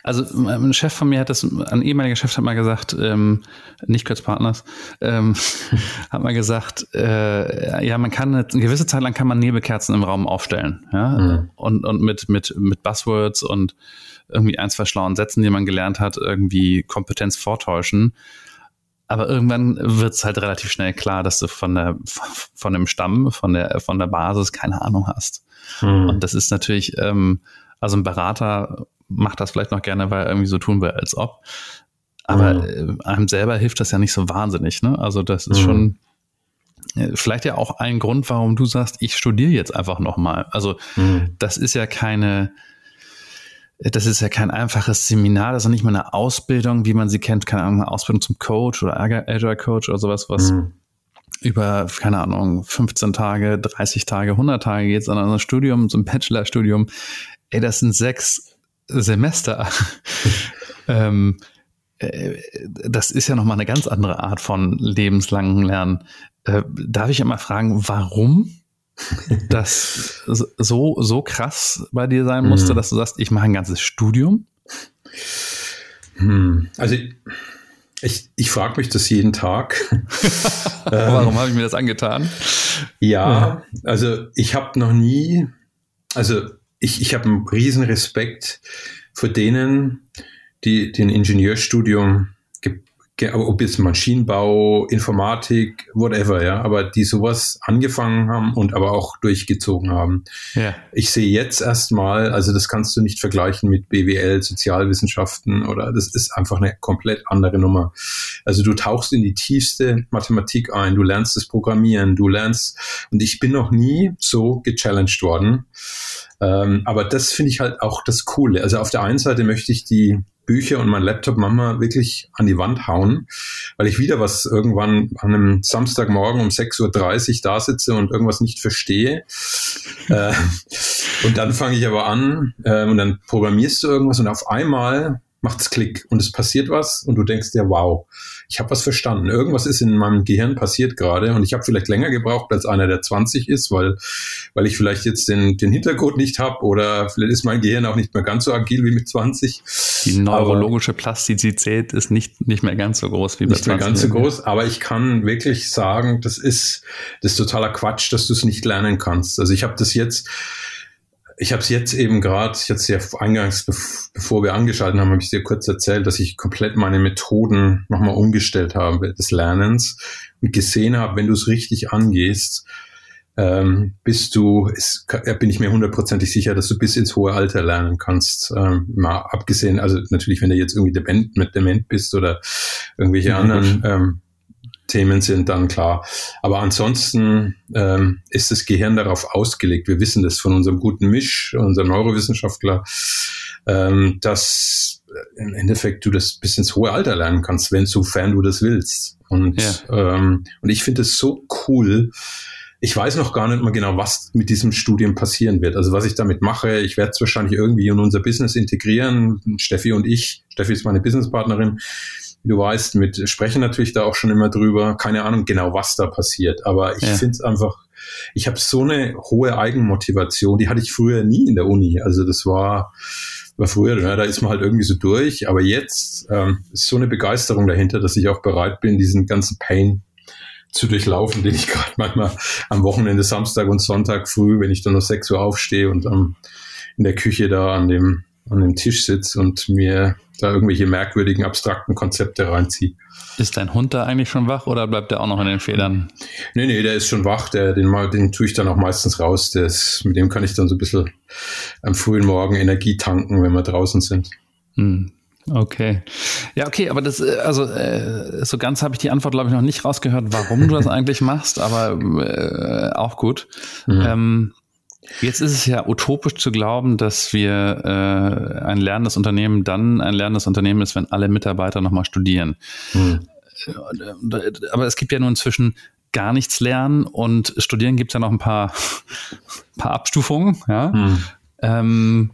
also ein Chef von mir hat das, ein ehemaliger Chef hat mal gesagt, ähm, nicht Kurz Partners, ähm, hat mal gesagt, äh, ja, man kann eine, eine, gewisse Zeit lang kann man Nebelkerzen im Raum aufstellen, ja, mhm. und, und mit, mit, mit Buzzwords und irgendwie ein, zwei schlauen Sätzen, die man gelernt hat, irgendwie Kompetenz vortäuschen. Aber irgendwann wird es halt relativ schnell klar, dass du von der, von dem Stamm, von der, von der Basis keine Ahnung hast. Mhm. Und das ist natürlich, ähm, also ein Berater macht das vielleicht noch gerne, weil irgendwie so tun will, als ob. Aber mhm. einem selber hilft das ja nicht so wahnsinnig. Ne? Also das ist mhm. schon äh, vielleicht ja auch ein Grund, warum du sagst, ich studiere jetzt einfach nochmal. Also mhm. das ist ja keine, das ist ja kein einfaches Seminar, das ist nicht mal eine Ausbildung, wie man sie kennt, keine Ahnung, eine Ausbildung zum Coach oder Agile Coach oder sowas, was mhm. über, keine Ahnung, 15 Tage, 30 Tage, 100 Tage geht, sondern ein Studium, so ein Bachelorstudium, ey, das sind sechs Semester. ähm, äh, das ist ja nochmal eine ganz andere Art von lebenslangen Lernen. Äh, darf ich immer fragen, warum das so, so krass bei dir sein musste, mhm. dass du sagst, ich mache ein ganzes Studium? Hm. Also ich, ich frage mich das jeden Tag. Warum habe ich mir das angetan? Ja, also ich habe noch nie, also ich, ich habe einen riesen Respekt für denen, die den Ingenieurstudium ob jetzt Maschinenbau, Informatik, whatever, ja, aber die sowas angefangen haben und aber auch durchgezogen haben. Ja. Ich sehe jetzt erstmal, also das kannst du nicht vergleichen mit BWL, Sozialwissenschaften oder das ist einfach eine komplett andere Nummer. Also du tauchst in die tiefste Mathematik ein, du lernst das Programmieren, du lernst, und ich bin noch nie so gechallenged worden. Ähm, aber das finde ich halt auch das Coole. Also auf der einen Seite möchte ich die Bücher und mein Laptop manchmal wirklich an die Wand hauen, weil ich wieder was irgendwann an einem Samstagmorgen um 6.30 Uhr da sitze und irgendwas nicht verstehe. äh, und dann fange ich aber an äh, und dann programmierst du irgendwas und auf einmal macht's Klick und es passiert was und du denkst dir, wow, ich habe was verstanden. Irgendwas ist in meinem Gehirn passiert gerade und ich habe vielleicht länger gebraucht als einer, der 20 ist, weil, weil ich vielleicht jetzt den, den Hintergrund nicht habe oder vielleicht ist mein Gehirn auch nicht mehr ganz so agil wie mit 20. Die neurologische Plastizität ist nicht, nicht mehr ganz so groß wie bei nicht 20. Nicht mehr ganz so groß, aber ich kann wirklich sagen, das ist, das ist totaler Quatsch, dass du es nicht lernen kannst. Also ich habe das jetzt ich habe es jetzt eben gerade, es ja eingangs, bevor wir angeschaltet haben, habe ich dir kurz erzählt, dass ich komplett meine Methoden nochmal umgestellt habe des Lernens und gesehen habe, wenn du es richtig angehst, ähm, bist du, ist, bin ich mir hundertprozentig sicher, dass du bis ins hohe Alter lernen kannst. Ähm, mal abgesehen, also natürlich, wenn du jetzt irgendwie dement, mit dement bist oder irgendwelche anderen ähm, Themen sind, dann klar. Aber ansonsten ähm, ist das Gehirn darauf ausgelegt. Wir wissen das von unserem guten Misch, unserem Neurowissenschaftler, ähm, dass im Endeffekt du das bis ins hohe Alter lernen kannst, wenn sofern du das willst. Und, ja. ähm, und ich finde es so cool. Ich weiß noch gar nicht mal genau, was mit diesem Studium passieren wird. Also was ich damit mache, ich werde es wahrscheinlich irgendwie in unser Business integrieren. Steffi und ich, Steffi ist meine Businesspartnerin, wie du weißt, mit sprechen natürlich da auch schon immer drüber. Keine Ahnung genau, was da passiert, aber ich ja. finde es einfach, ich habe so eine hohe Eigenmotivation, die hatte ich früher nie in der Uni. Also das war, war früher, ja, da ist man halt irgendwie so durch, aber jetzt ähm, ist so eine Begeisterung dahinter, dass ich auch bereit bin, diesen ganzen Pain zu durchlaufen, den ich gerade manchmal am Wochenende, Samstag und Sonntag früh, wenn ich dann um 6 Uhr aufstehe und ähm, in der Küche da an dem, an dem Tisch sitze und mir da irgendwelche merkwürdigen, abstrakten Konzepte reinziehe. Ist dein Hund da eigentlich schon wach oder bleibt der auch noch in den Federn? Nee, nee, der ist schon wach. Der, den, den tue ich dann auch meistens raus. Das, mit dem kann ich dann so ein bisschen am frühen Morgen Energie tanken, wenn wir draußen sind. Hm. Okay. Ja, okay, aber das, äh, also äh, so ganz habe ich die Antwort, glaube ich, noch nicht rausgehört, warum du das eigentlich machst, aber äh, auch gut. Mhm. Ähm, Jetzt ist es ja utopisch zu glauben, dass wir äh, ein lernendes Unternehmen dann ein lernendes Unternehmen ist, wenn alle Mitarbeiter nochmal studieren. Hm. Aber es gibt ja nun inzwischen gar nichts lernen und studieren gibt es ja noch ein paar, paar Abstufungen. Ja? Hm. Ähm,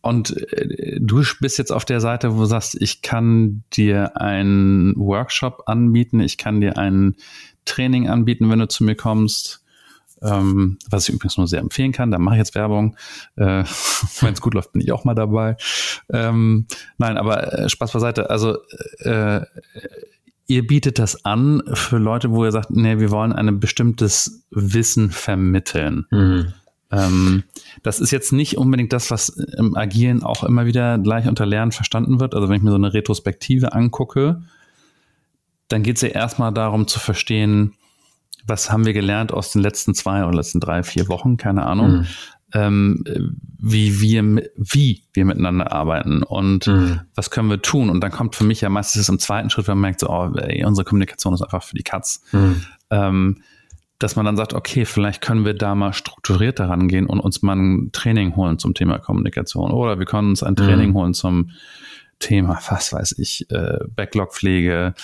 und äh, du bist jetzt auf der Seite, wo du sagst, ich kann dir einen Workshop anbieten, ich kann dir ein Training anbieten, wenn du zu mir kommst ähm, was ich übrigens nur sehr empfehlen kann. Da mache ich jetzt Werbung. Äh, Wenn es gut läuft, bin ich auch mal dabei. Ähm, nein, aber äh, Spaß beiseite. Also äh, ihr bietet das an für Leute, wo ihr sagt, nee, wir wollen ein bestimmtes Wissen vermitteln. Mhm. Ähm, das ist jetzt nicht unbedingt das, was im Agieren auch immer wieder gleich unter Lernen verstanden wird. Also wenn ich mir so eine Retrospektive angucke, dann geht es ja erstmal darum zu verstehen, was haben wir gelernt aus den letzten zwei oder letzten drei, vier Wochen, keine Ahnung, mhm. ähm, wie wir, wie wir miteinander arbeiten und mhm. was können wir tun. Und dann kommt für mich ja meistens im zweiten Schritt, wenn man merkt, so, oh, ey, unsere Kommunikation ist einfach für die Katz. Mhm. Ähm, dass man dann sagt, okay, vielleicht können wir da mal strukturiert daran gehen und uns mal ein Training holen zum Thema Kommunikation oder wir können uns ein Training mhm. holen zum Thema, was weiß ich, äh, Backlog-Pflege,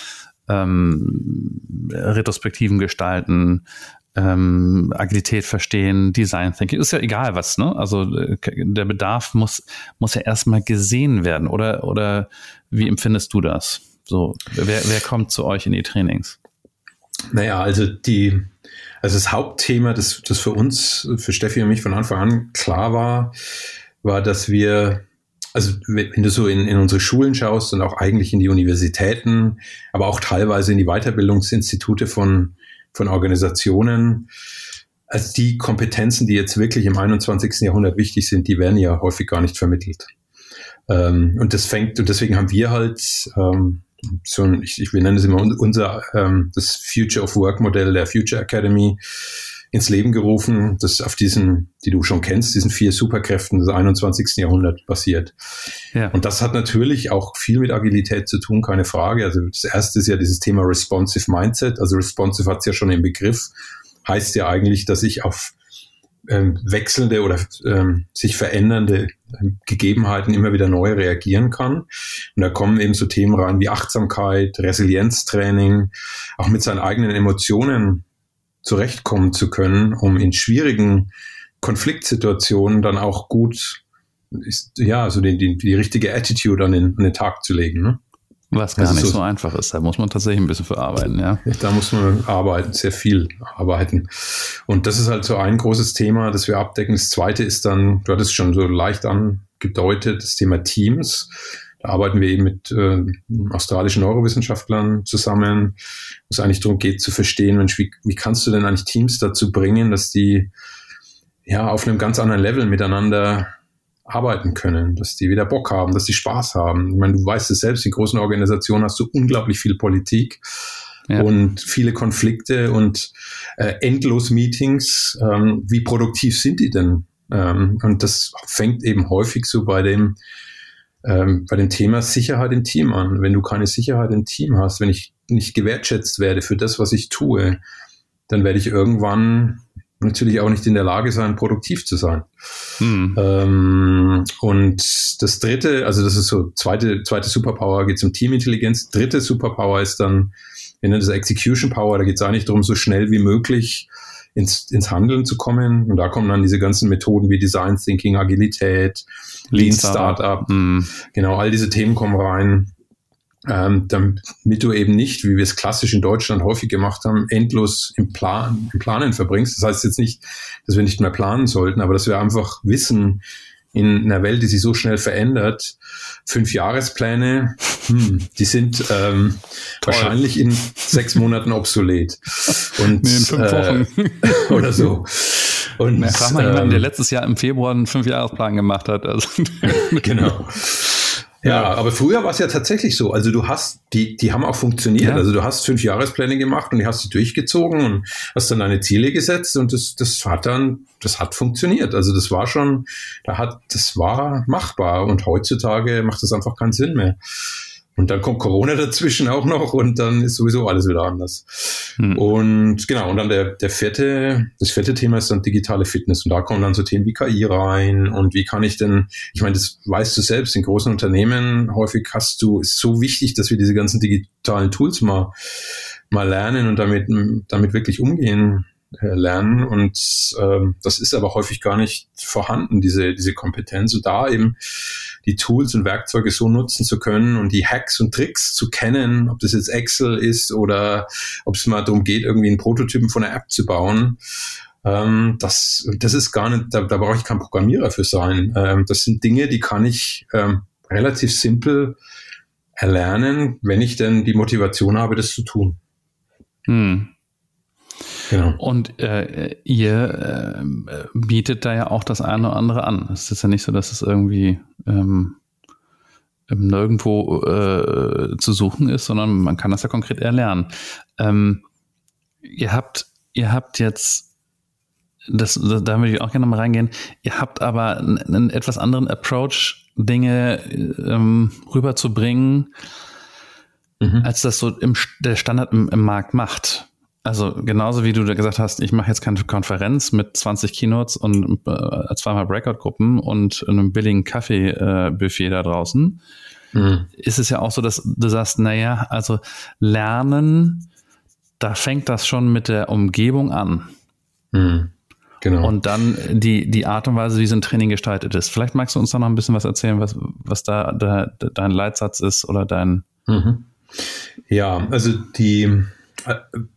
ähm, Retrospektiven gestalten, ähm, Agilität verstehen, Design Thinking, ist ja egal was, ne? Also äh, der Bedarf muss, muss ja erstmal gesehen werden. Oder, oder wie empfindest du das? So, wer, wer kommt zu euch in die Trainings? Naja, also die, also das Hauptthema, das, das für uns, für Steffi und mich von Anfang an klar war, war, dass wir, also wenn du so in, in unsere Schulen schaust und auch eigentlich in die Universitäten, aber auch teilweise in die Weiterbildungsinstitute von, von Organisationen, also die Kompetenzen, die jetzt wirklich im 21. Jahrhundert wichtig sind, die werden ja häufig gar nicht vermittelt. Ähm, und das fängt, und deswegen haben wir halt ähm, so ein, ich, ich wir nennen es immer unser, ähm, das Future of Work Modell der Future Academy ins Leben gerufen, das auf diesen, die du schon kennst, diesen vier Superkräften des 21. Jahrhunderts basiert. Ja. Und das hat natürlich auch viel mit Agilität zu tun, keine Frage. Also das erste ist ja dieses Thema Responsive Mindset. Also Responsive hat es ja schon im Begriff, heißt ja eigentlich, dass ich auf ähm, wechselnde oder ähm, sich verändernde Gegebenheiten immer wieder neu reagieren kann. Und da kommen eben so Themen rein wie Achtsamkeit, Resilienztraining, auch mit seinen eigenen Emotionen zurechtkommen zu können, um in schwierigen Konfliktsituationen dann auch gut, ist, ja, also die, die, die richtige Attitude an den, an den Tag zu legen. Ne? Was gar nicht so, so, einfach ist. Da muss man tatsächlich ein bisschen für arbeiten, ja. Da muss man arbeiten, sehr viel arbeiten. Und das ist halt so ein großes Thema, das wir abdecken. Das zweite ist dann, du hattest schon so leicht angedeutet, das Thema Teams. Da arbeiten wir eben mit äh, australischen Neurowissenschaftlern zusammen, wo es eigentlich darum geht zu verstehen, Mensch, wie, wie kannst du denn eigentlich Teams dazu bringen, dass die ja auf einem ganz anderen Level miteinander arbeiten können, dass die wieder Bock haben, dass die Spaß haben. Ich meine, du weißt es selbst, in großen Organisationen hast du unglaublich viel Politik ja. und viele Konflikte und äh, endlos Meetings. Ähm, wie produktiv sind die denn? Ähm, und das fängt eben häufig so bei dem ähm, bei dem Thema Sicherheit im Team an. Wenn du keine Sicherheit im Team hast, wenn ich nicht gewertschätzt werde für das, was ich tue, dann werde ich irgendwann natürlich auch nicht in der Lage sein, produktiv zu sein. Hm. Ähm, und das dritte, also das ist so zweite, zweite Superpower geht zum Teamintelligenz. Dritte Superpower ist dann, wir nennen das Execution Power, da geht es eigentlich darum, so schnell wie möglich ins, ins Handeln zu kommen. Und da kommen dann diese ganzen Methoden wie Design Thinking, Agilität, Lean Startup. Startup. Hm. Genau, all diese Themen kommen rein ähm, damit du eben nicht, wie wir es klassisch in Deutschland häufig gemacht haben, endlos im, Plan, im Planen verbringst. Das heißt jetzt nicht, dass wir nicht mehr planen sollten, aber dass wir einfach wissen, in einer Welt, die sich so schnell verändert, fünf Jahrespläne, hm, die sind ähm, wahrscheinlich in sechs Monaten obsolet. Und, nee, in fünf äh, Wochen. Oder so. Und, frag mal ähm, jemanden, der letztes Jahr im Februar einen Fünfjahresplan gemacht hat. Also. genau. Ja, aber früher war es ja tatsächlich so. Also du hast, die, die haben auch funktioniert. Ja. Also du hast fünf Jahrespläne gemacht und die hast du durchgezogen und hast dann deine Ziele gesetzt und das, das hat dann, das hat funktioniert. Also das war schon, da hat, das war machbar und heutzutage macht das einfach keinen Sinn mehr. Und dann kommt Corona dazwischen auch noch und dann ist sowieso alles wieder anders. Hm. Und genau, und dann der, der vierte, das vierte Thema ist dann digitale Fitness. Und da kommen dann so Themen wie KI rein und wie kann ich denn, ich meine, das weißt du selbst, in großen Unternehmen häufig hast du, ist so wichtig, dass wir diese ganzen digitalen Tools mal, mal lernen und damit, damit wirklich umgehen lernen. Und ähm, das ist aber häufig gar nicht vorhanden, diese, diese Kompetenz. Und da eben die Tools und Werkzeuge so nutzen zu können und die Hacks und Tricks zu kennen, ob das jetzt Excel ist oder ob es mal darum geht, irgendwie einen Prototypen von einer App zu bauen. Ähm, das, das ist gar nicht, da, da brauche ich kein Programmierer für sein. Ähm, das sind Dinge, die kann ich ähm, relativ simpel erlernen, wenn ich denn die Motivation habe, das zu tun. Hm. Genau. Und äh, ihr äh, bietet da ja auch das eine oder andere an. Es ist ja nicht so, dass es irgendwie ähm, nirgendwo äh, zu suchen ist, sondern man kann das ja konkret erlernen. Ähm, ihr habt, ihr habt jetzt, das, da würde ich auch gerne mal reingehen, ihr habt aber einen, etwas anderen Approach, Dinge ähm, rüberzubringen, mhm. als das so im, der Standard im, im Markt macht. Also genauso wie du da gesagt hast, ich mache jetzt keine Konferenz mit 20 Keynotes und äh, zweimal Breakout-Gruppen und einem billigen Kaffee-Buffet äh, da draußen, mhm. ist es ja auch so, dass du sagst, naja, also Lernen, da fängt das schon mit der Umgebung an. Mhm. Genau. Und dann die, die Art und Weise, wie so ein Training gestaltet ist. Vielleicht magst du uns da noch ein bisschen was erzählen, was, was da, da dein Leitsatz ist oder dein. Mhm. Ja, also die,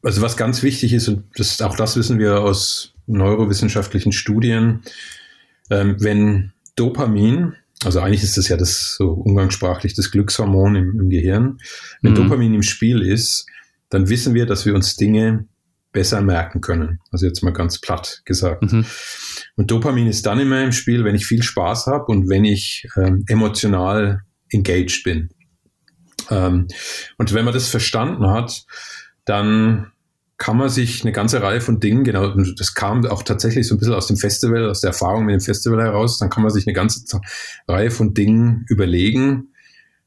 also was ganz wichtig ist, und das, auch das wissen wir aus neurowissenschaftlichen Studien, ähm, wenn Dopamin, also eigentlich ist das ja das so umgangssprachlich das Glückshormon im, im Gehirn, wenn mhm. Dopamin im Spiel ist, dann wissen wir, dass wir uns Dinge besser merken können. Also jetzt mal ganz platt gesagt. Mhm. Und Dopamin ist dann immer im Spiel, wenn ich viel Spaß habe und wenn ich ähm, emotional engaged bin. Ähm, und wenn man das verstanden hat, dann kann man sich eine ganze Reihe von Dingen, genau, das kam auch tatsächlich so ein bisschen aus dem Festival, aus der Erfahrung mit dem Festival heraus, dann kann man sich eine ganze Reihe von Dingen überlegen,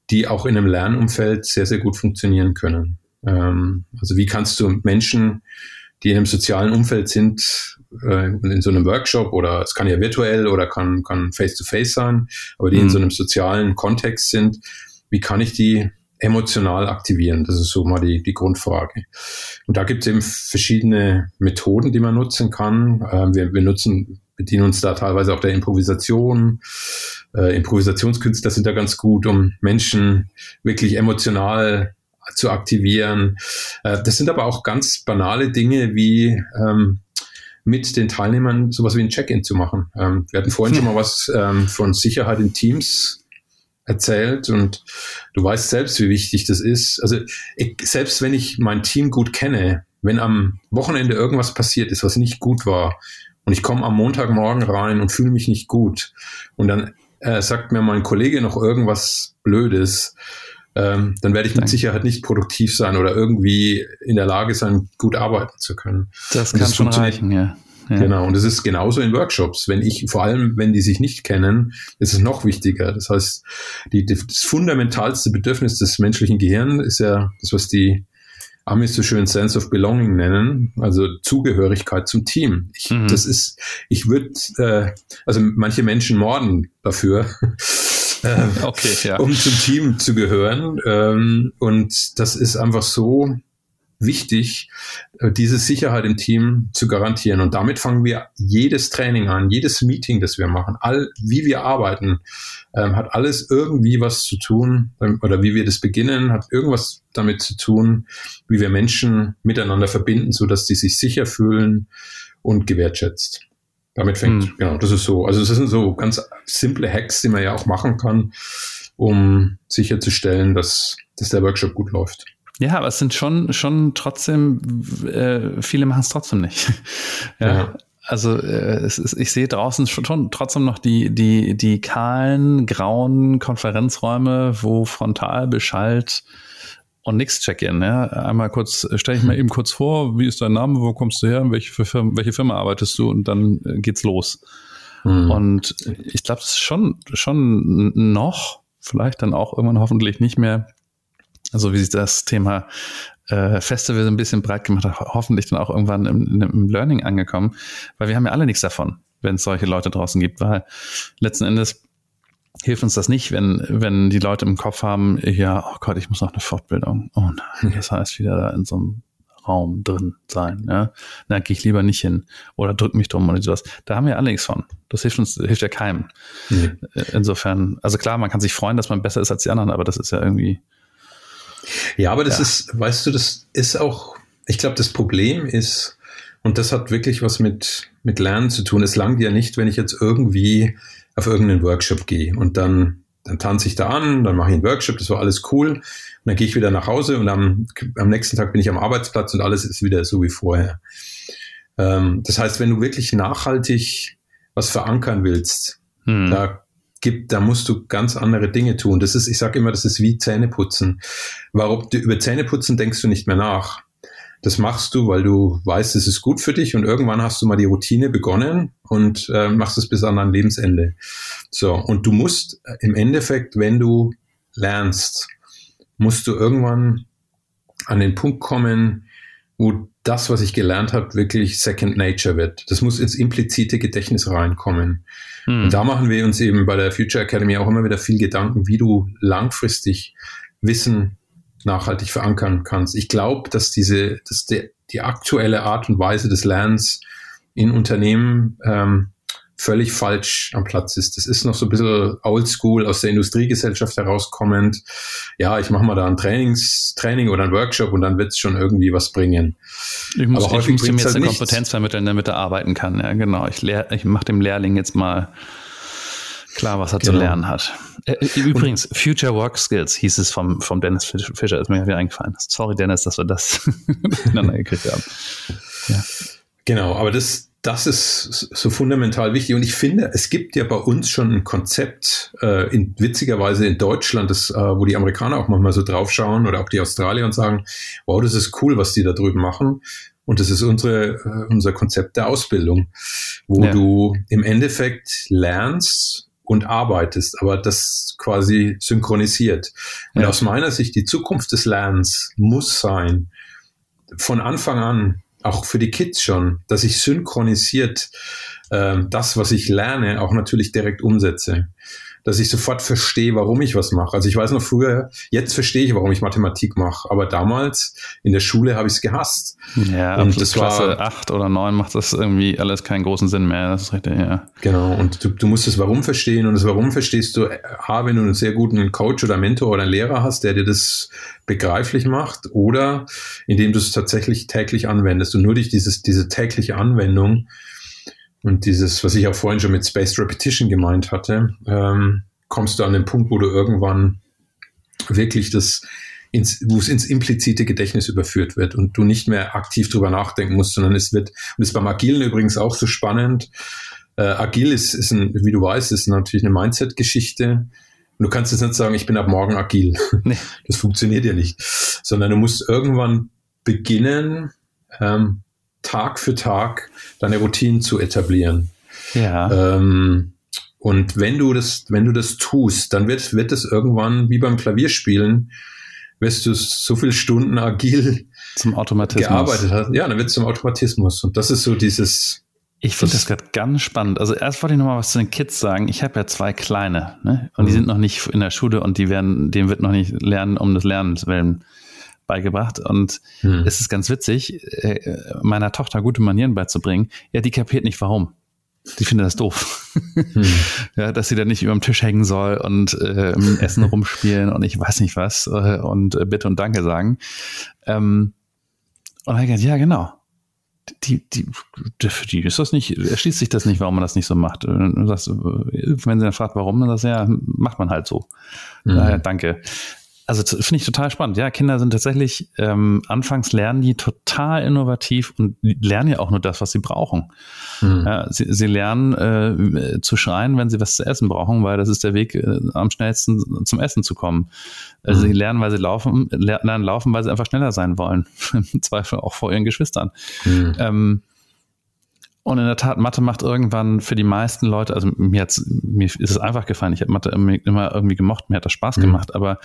die auch in einem Lernumfeld sehr, sehr gut funktionieren können. Ähm, also wie kannst du Menschen die in einem sozialen Umfeld sind, äh, in so einem Workshop oder es kann ja virtuell oder kann, kann face-to-face sein, aber die mhm. in so einem sozialen Kontext sind, wie kann ich die emotional aktivieren? Das ist so mal die, die Grundfrage. Und da gibt es eben verschiedene Methoden, die man nutzen kann. Äh, wir, wir nutzen, bedienen uns da teilweise auch der Improvisation. Äh, Improvisationskünstler sind da ganz gut, um Menschen wirklich emotional zu aktivieren. Äh, das sind aber auch ganz banale Dinge wie ähm, mit den Teilnehmern sowas wie ein Check-in zu machen. Ähm, wir hatten vorhin schon mal was ähm, von Sicherheit in Teams erzählt und du weißt selbst, wie wichtig das ist. Also ich, selbst wenn ich mein Team gut kenne, wenn am Wochenende irgendwas passiert ist, was nicht gut war und ich komme am Montagmorgen rein und fühle mich nicht gut und dann äh, sagt mir mein Kollege noch irgendwas Blödes, ähm, dann werde ich mit Sicherheit nicht produktiv sein oder irgendwie in der Lage sein, gut arbeiten zu können. Das kann das schon reichen, ja. Ja. Genau, und es ist genauso in Workshops. Wenn ich, vor allem wenn die sich nicht kennen, ist es noch wichtiger. Das heißt, die, das fundamentalste Bedürfnis des menschlichen Gehirns ist ja das, was die Amis so schön Sense of Belonging nennen, also Zugehörigkeit zum Team. Ich, mhm. Das ist, ich würde, äh, also manche Menschen morden dafür. äh, okay, ja. um zum Team zu gehören. Ähm, und das ist einfach so wichtig, äh, diese Sicherheit im Team zu garantieren. Und damit fangen wir jedes Training an, jedes Meeting, das wir machen, all, wie wir arbeiten, ähm, hat alles irgendwie was zu tun, ähm, oder wie wir das beginnen, hat irgendwas damit zu tun, wie wir Menschen miteinander verbinden, so dass die sich sicher fühlen und gewertschätzt. Damit fängt, mhm. genau, das ist so. Also das sind so ganz simple Hacks, die man ja auch machen kann, um sicherzustellen, dass, dass der Workshop gut läuft. Ja, aber es sind schon, schon trotzdem, äh, viele machen es trotzdem nicht. ja. ja. Also äh, es ist, ich sehe draußen schon trotzdem noch die, die, die kahlen, grauen Konferenzräume, wo frontal beschallt und nix Check-in. Ja? Einmal kurz, stell ich mal eben kurz vor, wie ist dein Name, wo kommst du her, welche Firma, welche Firma arbeitest du und dann äh, geht's los. Mhm. Und ich glaube, das ist schon, schon noch, vielleicht dann auch irgendwann hoffentlich nicht mehr, also wie sich das Thema äh, Festival so ein bisschen breit gemacht hat, hoffentlich dann auch irgendwann im, im Learning angekommen, weil wir haben ja alle nichts davon, wenn es solche Leute draußen gibt, weil letzten Endes hilft uns das nicht, wenn, wenn die Leute im Kopf haben, ja, oh Gott, ich muss noch eine Fortbildung. Oh nein, das heißt wieder da in so einem Raum drin sein. Ja? Da gehe ich lieber nicht hin oder drück mich drum oder sowas. Da haben wir alle nichts von. Das hilft uns, hilft ja keinem. Nee. Insofern, also klar, man kann sich freuen, dass man besser ist als die anderen, aber das ist ja irgendwie. Ja, aber das ja. ist, weißt du, das ist auch, ich glaube, das Problem ist, und das hat wirklich was mit, mit Lernen zu tun. Es langt ja nicht, wenn ich jetzt irgendwie auf irgendeinen Workshop gehe und dann, dann tanze ich da an, dann mache ich einen Workshop, das war alles cool. Und dann gehe ich wieder nach Hause und am, am nächsten Tag bin ich am Arbeitsplatz und alles ist wieder so wie vorher. Ähm, das heißt, wenn du wirklich nachhaltig was verankern willst, hm. da gibt, da musst du ganz andere Dinge tun. Das ist, ich sage immer, das ist wie Zähneputzen. Warum du über Zähneputzen denkst du nicht mehr nach? Das machst du, weil du weißt, es ist gut für dich und irgendwann hast du mal die Routine begonnen und äh, machst es bis an dein Lebensende. So, und du musst äh, im Endeffekt, wenn du lernst, musst du irgendwann an den Punkt kommen, wo das, was ich gelernt habe, wirklich Second Nature wird. Das muss ins implizite Gedächtnis reinkommen. Hm. Und da machen wir uns eben bei der Future Academy auch immer wieder viel Gedanken, wie du langfristig Wissen nachhaltig verankern kannst. Ich glaube, dass diese, dass der, die aktuelle Art und Weise des Lernens in Unternehmen ähm, völlig falsch am Platz ist. Das ist noch so ein bisschen oldschool aus der Industriegesellschaft herauskommend. Ja, ich mache mal da ein Trainings, Training oder ein Workshop und dann wird es schon irgendwie was bringen. Ich muss, Aber ich muss ihm jetzt halt eine nichts. Kompetenz vermitteln, damit er arbeiten kann. Ja, genau. Ich, lehr, ich mache dem Lehrling jetzt mal klar, was er genau. zu lernen hat. Äh, äh, übrigens, und, Future Work Skills hieß es vom, vom Dennis Fischer, ist mir wieder eingefallen. Sorry, Dennis, dass wir das miteinander gekriegt haben. Ja. Genau, aber das, das ist so fundamental wichtig. Und ich finde, es gibt ja bei uns schon ein Konzept, äh, in, witzigerweise in Deutschland, das, äh, wo die Amerikaner auch manchmal so draufschauen oder auch die Australier und sagen, wow, das ist cool, was die da drüben machen. Und das ist unsere, äh, unser Konzept der Ausbildung, wo ja. du im Endeffekt lernst und arbeitest, aber das quasi synchronisiert. Und ja. aus meiner Sicht, die Zukunft des Lernens muss sein, von Anfang an auch für die Kids schon, dass ich synchronisiert äh, das, was ich lerne, auch natürlich direkt umsetze dass ich sofort verstehe, warum ich was mache. Also ich weiß noch früher, jetzt verstehe ich, warum ich Mathematik mache, aber damals in der Schule habe ich es gehasst. Ja, und das Klasse war, 8 oder 9 macht das irgendwie alles keinen großen Sinn mehr. Das ist richtig, ja. Genau, und du, du musst das Warum verstehen und das Warum verstehst du, A, wenn du einen sehr guten Coach oder Mentor oder einen Lehrer hast, der dir das begreiflich macht oder indem du es tatsächlich täglich anwendest und nur durch dieses, diese tägliche Anwendung und dieses, was ich auch vorhin schon mit Spaced Repetition gemeint hatte, ähm, kommst du an den Punkt, wo du irgendwann wirklich das ins, wo es ins implizite Gedächtnis überführt wird und du nicht mehr aktiv drüber nachdenken musst, sondern es wird, und das ist beim Agilen übrigens auch so spannend. Äh, agil ist, ist ein, wie du weißt, ist natürlich eine Mindset-Geschichte. Und du kannst jetzt nicht sagen, ich bin ab morgen agil. Nee. Das funktioniert ja nicht. Sondern du musst irgendwann beginnen, ähm, Tag für Tag deine Routinen zu etablieren. Ja. Ähm, und wenn du das, wenn du das tust, dann wird, wird es irgendwann wie beim Klavierspielen, wirst du so viele Stunden agil zum Automatismus gearbeitet hast. Ja, dann wird es zum Automatismus. Und das ist so dieses. Ich finde das, das gerade ganz spannend. Also erst wollte ich noch mal was zu den Kids sagen. Ich habe ja zwei kleine, ne? Und mhm. die sind noch nicht in der Schule und die werden, dem wird noch nicht lernen um des Lernens willen beigebracht. Und hm. es ist ganz witzig, äh, meiner Tochter gute Manieren beizubringen. Ja, die kapiert nicht warum. Die findet das doof. Hm. ja, dass sie da nicht über dem Tisch hängen soll und äh, im Essen rumspielen und ich weiß nicht was äh, und äh, Bitte und Danke sagen. Ähm, und dann gesagt, ja, genau. Die, die, für die ist das nicht, erschließt sich das nicht, warum man das nicht so macht. Das, wenn sie dann fragt, warum, dann sagt sie, ja, macht man halt so. Mhm. Daher, danke also finde ich total spannend. Ja, Kinder sind tatsächlich, ähm, anfangs lernen die total innovativ und lernen ja auch nur das, was sie brauchen. Mhm. Ja, sie, sie lernen äh, zu schreien, wenn sie was zu essen brauchen, weil das ist der Weg, äh, am schnellsten zum Essen zu kommen. Also mhm. sie lernen, weil sie laufen, lernen laufen, weil sie einfach schneller sein wollen. Im Zweifel auch vor ihren Geschwistern. Mhm. Ähm, und in der Tat, Mathe macht irgendwann für die meisten Leute, also mir, mir ist es einfach gefallen, ich habe Mathe immer irgendwie gemocht, mir hat das Spaß mhm. gemacht, aber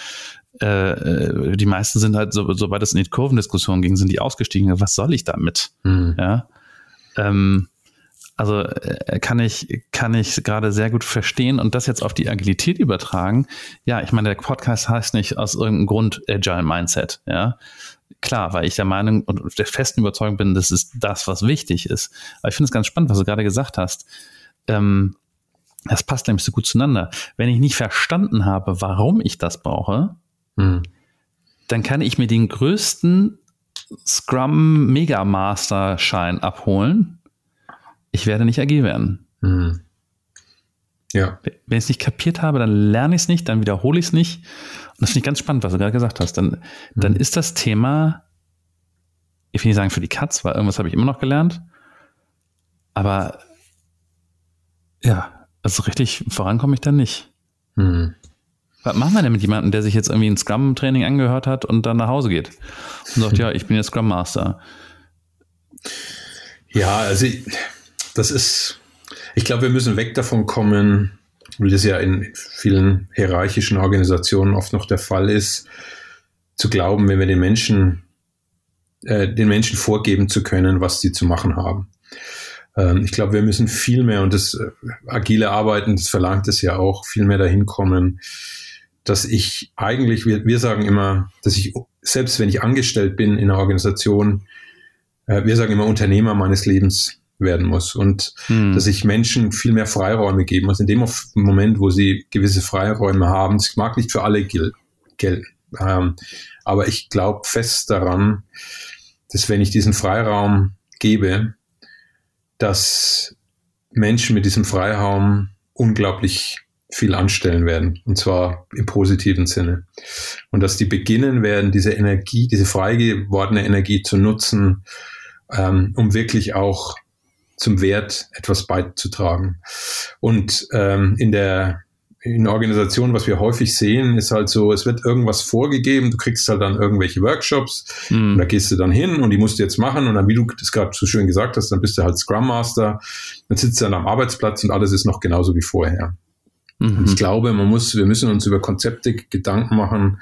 äh, die meisten sind halt, so, sobald es in die Kurvendiskussion ging, sind die ausgestiegen, was soll ich damit? Mhm. Ja. Ähm, also äh, kann ich, kann ich gerade sehr gut verstehen und das jetzt auf die Agilität übertragen. Ja, ich meine, der Podcast heißt nicht aus irgendeinem Grund Agile Mindset, ja, klar, weil ich der Meinung und der festen Überzeugung bin, das ist das, was wichtig ist. Aber ich finde es ganz spannend, was du gerade gesagt hast. Ähm, das passt nämlich so gut zueinander. Wenn ich nicht verstanden habe, warum ich das brauche, mhm. dann kann ich mir den größten Scrum Mega Master Schein abholen. Ich werde nicht agil werden. Mhm. Ja. Wenn ich es nicht kapiert habe, dann lerne ich es nicht, dann wiederhole ich es nicht. Das finde ich ganz spannend, was du gerade gesagt hast. Dann, mhm. dann ist das Thema, ich will nicht sagen für die Katz, weil irgendwas habe ich immer noch gelernt. Aber ja, also richtig vorankomme ich dann nicht. Mhm. Was machen wir denn mit jemandem, der sich jetzt irgendwie ein Scrum-Training angehört hat und dann nach Hause geht und sagt, ja, ich bin jetzt Scrum Master? Ja, also das ist, ich glaube, wir müssen weg davon kommen, wie das ja in vielen hierarchischen Organisationen oft noch der Fall ist, zu glauben, wenn wir den Menschen äh, den Menschen vorgeben zu können, was sie zu machen haben. Ähm, ich glaube, wir müssen viel mehr, und das äh, agile Arbeiten, das verlangt es ja auch, viel mehr dahin kommen, dass ich eigentlich, wir, wir sagen immer, dass ich, selbst wenn ich angestellt bin in einer Organisation, äh, wir sagen immer Unternehmer meines Lebens werden muss und hm. dass ich Menschen viel mehr Freiräume geben muss. In dem Moment, wo sie gewisse Freiräume haben, das mag nicht für alle gelten, ähm, aber ich glaube fest daran, dass wenn ich diesen Freiraum gebe, dass Menschen mit diesem Freiraum unglaublich viel anstellen werden, und zwar im positiven Sinne. Und dass die beginnen werden, diese Energie, diese frei gewordene Energie zu nutzen, ähm, um wirklich auch zum Wert etwas beizutragen. Und ähm, in der in Organisationen, was wir häufig sehen, ist halt so, es wird irgendwas vorgegeben, du kriegst halt dann irgendwelche Workshops mhm. und da gehst du dann hin und die musst du jetzt machen und dann, wie du das gerade so schön gesagt hast, dann bist du halt Scrum Master, dann sitzt du dann am Arbeitsplatz und alles ist noch genauso wie vorher. Mhm. Ich glaube, man muss, wir müssen uns über Konzepte Gedanken machen.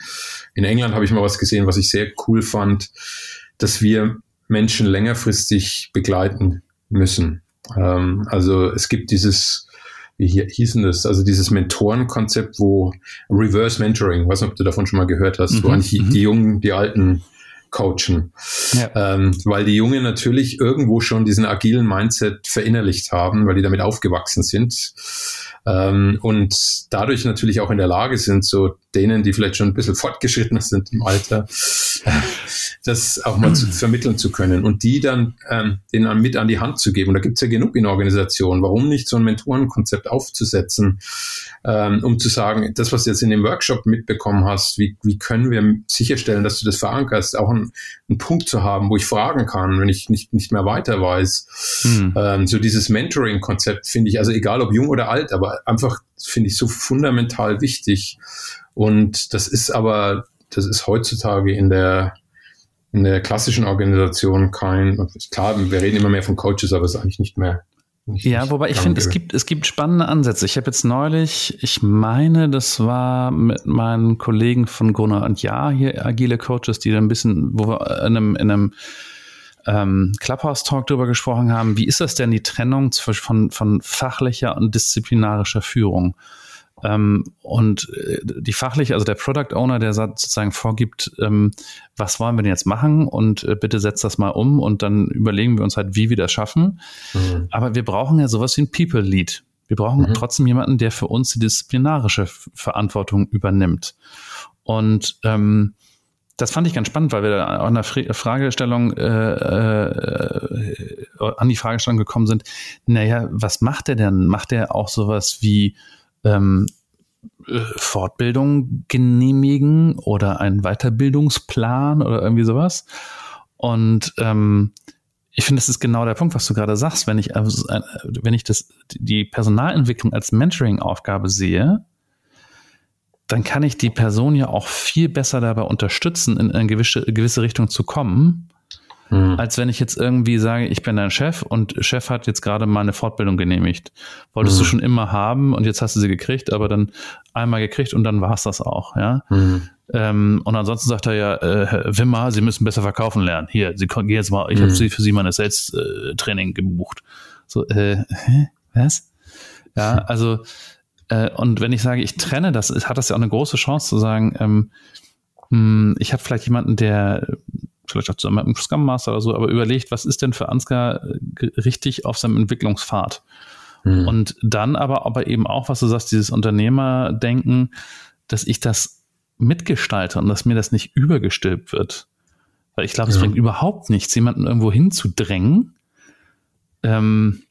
In England habe ich mal was gesehen, was ich sehr cool fand, dass wir Menschen längerfristig begleiten müssen. Ähm, also es gibt dieses wie hießen das, also dieses Mentorenkonzept, wo Reverse Mentoring, weiß nicht, ob du davon schon mal gehört hast, mhm, wo eigentlich die, mhm. die Jungen, die Alten coachen. Ja. Ähm, weil die Jungen natürlich irgendwo schon diesen agilen Mindset verinnerlicht haben, weil die damit aufgewachsen sind. Ähm, und dadurch natürlich auch in der Lage sind, so denen, die vielleicht schon ein bisschen fortgeschrittener sind im Alter, das auch mal zu vermitteln zu können und die dann ähm, denen mit an die Hand zu geben. Und da gibt es ja genug in Organisationen. Warum nicht so ein Mentorenkonzept aufzusetzen, ähm, um zu sagen, das, was du jetzt in dem Workshop mitbekommen hast, wie, wie können wir sicherstellen, dass du das verankerst, auch einen, einen Punkt zu haben, wo ich fragen kann, wenn ich nicht, nicht mehr weiter weiß. Hm. Ähm, so dieses Mentoring-Konzept finde ich, also egal ob jung oder alt, aber einfach finde ich so fundamental wichtig. Und das ist aber, das ist heutzutage in der in der klassischen Organisation kein, klar, wir reden immer mehr von Coaches, aber es ist eigentlich nicht mehr. Ja, wobei ich finde, es gibt, es gibt spannende Ansätze. Ich habe jetzt neulich, ich meine, das war mit meinen Kollegen von Gunnar und Ja, hier agile Coaches, die da ein bisschen, wo wir in einem, in einem ähm, Clubhouse-Talk darüber gesprochen haben, wie ist das denn die Trennung von, von fachlicher und disziplinarischer Führung? Ähm, und äh, die fachliche, also der Product Owner, der sozusagen vorgibt, ähm, was wollen wir denn jetzt machen und äh, bitte setzt das mal um und dann überlegen wir uns halt, wie wir das schaffen. Mhm. Aber wir brauchen ja sowas wie ein People Lead. Wir brauchen mhm. trotzdem jemanden, der für uns die disziplinarische Verantwortung übernimmt. Und ähm, das fand ich ganz spannend, weil wir da an der Fragestellung äh, äh, an die Fragestellung gekommen sind. Naja, was macht er denn? Macht er auch sowas wie ähm, äh, Fortbildung genehmigen oder einen Weiterbildungsplan oder irgendwie sowas. Und ähm, ich finde, das ist genau der Punkt, was du gerade sagst. Wenn ich, also, wenn ich das, die Personalentwicklung als Mentoring-Aufgabe sehe, dann kann ich die Person ja auch viel besser dabei unterstützen, in eine gewisse, gewisse Richtung zu kommen, Mhm. Als wenn ich jetzt irgendwie sage, ich bin dein Chef und Chef hat jetzt gerade mal eine Fortbildung genehmigt. Wolltest mhm. du schon immer haben und jetzt hast du sie gekriegt, aber dann einmal gekriegt und dann war es das auch, ja. Mhm. Ähm, und ansonsten sagt er ja, äh, Herr Wimmer, Sie müssen besser verkaufen lernen. Hier, Sie gehen jetzt mal, ich habe mhm. für Sie mal ein Sales-Training gebucht. So, äh, hä? Was? Ja, also, äh, und wenn ich sage, ich trenne das, hat das ja auch eine große Chance zu sagen, ähm, hm, ich habe vielleicht jemanden, der vielleicht auch zusammen mit einem Scrum Master oder so, aber überlegt, was ist denn für Ansgar äh, richtig auf seinem Entwicklungspfad? Mhm. Und dann aber, aber eben auch, was du sagst, dieses Unternehmerdenken, dass ich das mitgestalte und dass mir das nicht übergestülpt wird. Weil ich glaube, es bringt überhaupt nichts, jemanden irgendwo hinzudrängen ähm,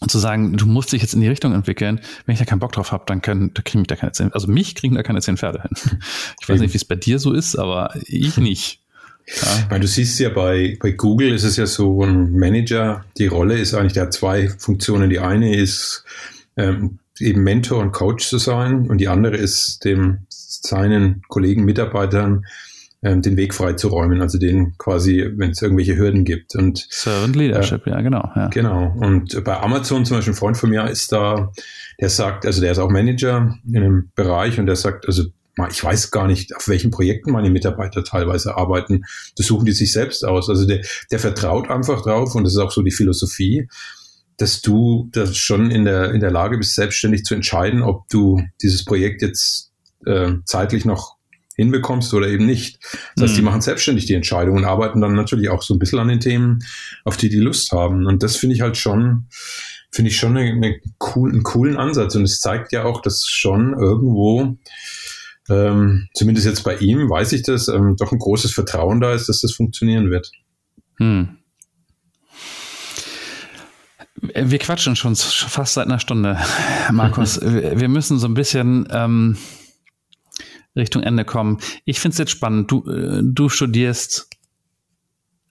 und zu sagen, du musst dich jetzt in die Richtung entwickeln. Wenn ich da keinen Bock drauf habe, dann können, da kriegen mich da keine zehn, also mich kriegen da keine zehn Pferde hin. Ich weiß nicht, wie es bei dir so ist, aber ich nicht. Ja. Weil du siehst ja bei, bei Google ist es ja so ein Manager, die Rolle ist eigentlich, der hat zwei Funktionen. Die eine ist ähm, eben Mentor und Coach zu sein und die andere ist dem seinen Kollegen, Mitarbeitern ähm, den Weg frei zu räumen, also den quasi, wenn es irgendwelche Hürden gibt. Und Servant Leadership, äh, ja, genau. Ja. Genau. Und bei Amazon zum Beispiel, ein Freund von mir ist da, der sagt, also der ist auch Manager in einem Bereich und der sagt, also ich weiß gar nicht, auf welchen Projekten meine Mitarbeiter teilweise arbeiten. Das suchen die sich selbst aus. Also der, der vertraut einfach drauf und das ist auch so die Philosophie, dass du das schon in der, in der Lage bist, selbstständig zu entscheiden, ob du dieses Projekt jetzt äh, zeitlich noch hinbekommst oder eben nicht. Das heißt, die mhm. machen selbstständig die Entscheidung und arbeiten dann natürlich auch so ein bisschen an den Themen, auf die die Lust haben. Und das finde ich halt schon, finde ich schon eine, eine cool, einen coolen Ansatz. Und es zeigt ja auch, dass schon irgendwo, ähm, zumindest jetzt bei ihm, weiß ich das, ähm, doch ein großes Vertrauen da ist, dass das funktionieren wird. Hm. Wir quatschen schon fast seit einer Stunde, Markus. wir müssen so ein bisschen ähm, Richtung Ende kommen. Ich finde es jetzt spannend. Du, äh, du studierst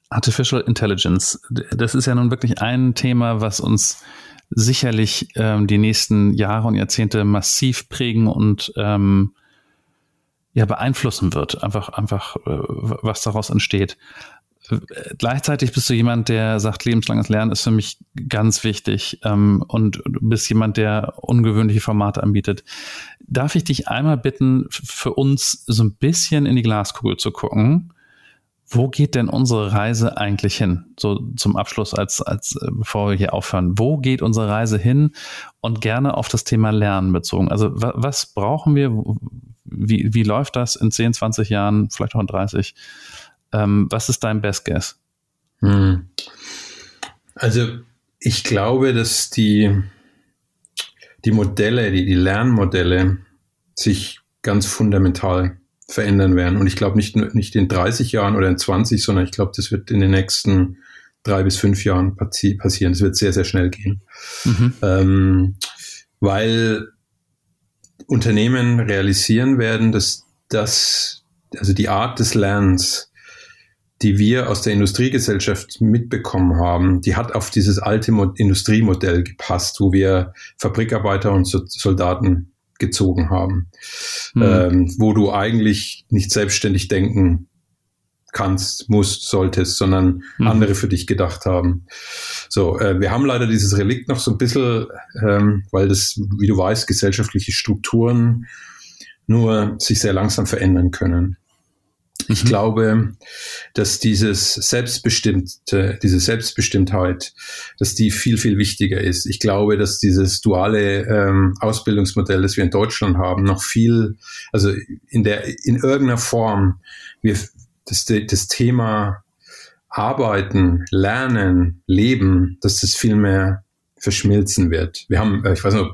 Artificial Intelligence. Das ist ja nun wirklich ein Thema, was uns sicherlich ähm, die nächsten Jahre und Jahrzehnte massiv prägen und ähm, ja beeinflussen wird. Einfach, einfach, äh, was daraus entsteht. Gleichzeitig bist du jemand, der sagt, lebenslanges Lernen ist für mich ganz wichtig ähm, und du bist jemand, der ungewöhnliche Formate anbietet. Darf ich dich einmal bitten, für uns so ein bisschen in die Glaskugel zu gucken? Wo geht denn unsere Reise eigentlich hin? So zum Abschluss, als, als äh, bevor wir hier aufhören. Wo geht unsere Reise hin? Und gerne auf das Thema Lernen bezogen. Also was brauchen wir? Wie, wie läuft das in 10, 20 Jahren, vielleicht auch in 30? Ähm, was ist dein Best Guess? Hm. Also ich glaube, dass die, die Modelle, die, die Lernmodelle sich ganz fundamental verändern werden. Und ich glaube nicht, nicht in 30 Jahren oder in 20, sondern ich glaube, das wird in den nächsten drei bis fünf Jahren passi passieren. Das wird sehr, sehr schnell gehen. Mhm. Ähm, weil Unternehmen realisieren werden, dass das, also die Art des Lernens die wir aus der Industriegesellschaft mitbekommen haben, die hat auf dieses alte Mo Industriemodell gepasst, wo wir Fabrikarbeiter und so Soldaten gezogen haben, mhm. ähm, wo du eigentlich nicht selbstständig denken kannst, musst, solltest, sondern mhm. andere für dich gedacht haben. So, äh, wir haben leider dieses Relikt noch so ein bisschen, ähm, weil das, wie du weißt, gesellschaftliche Strukturen nur sich sehr langsam verändern können. Ich mhm. glaube, dass dieses Selbstbestimmte, diese Selbstbestimmtheit, dass die viel, viel wichtiger ist. Ich glaube, dass dieses duale ähm, Ausbildungsmodell, das wir in Deutschland haben, noch viel, also in der, in irgendeiner Form, wir, das, das Thema Arbeiten, Lernen, Leben, dass das viel mehr verschmilzen wird. Wir haben, äh, ich weiß nicht,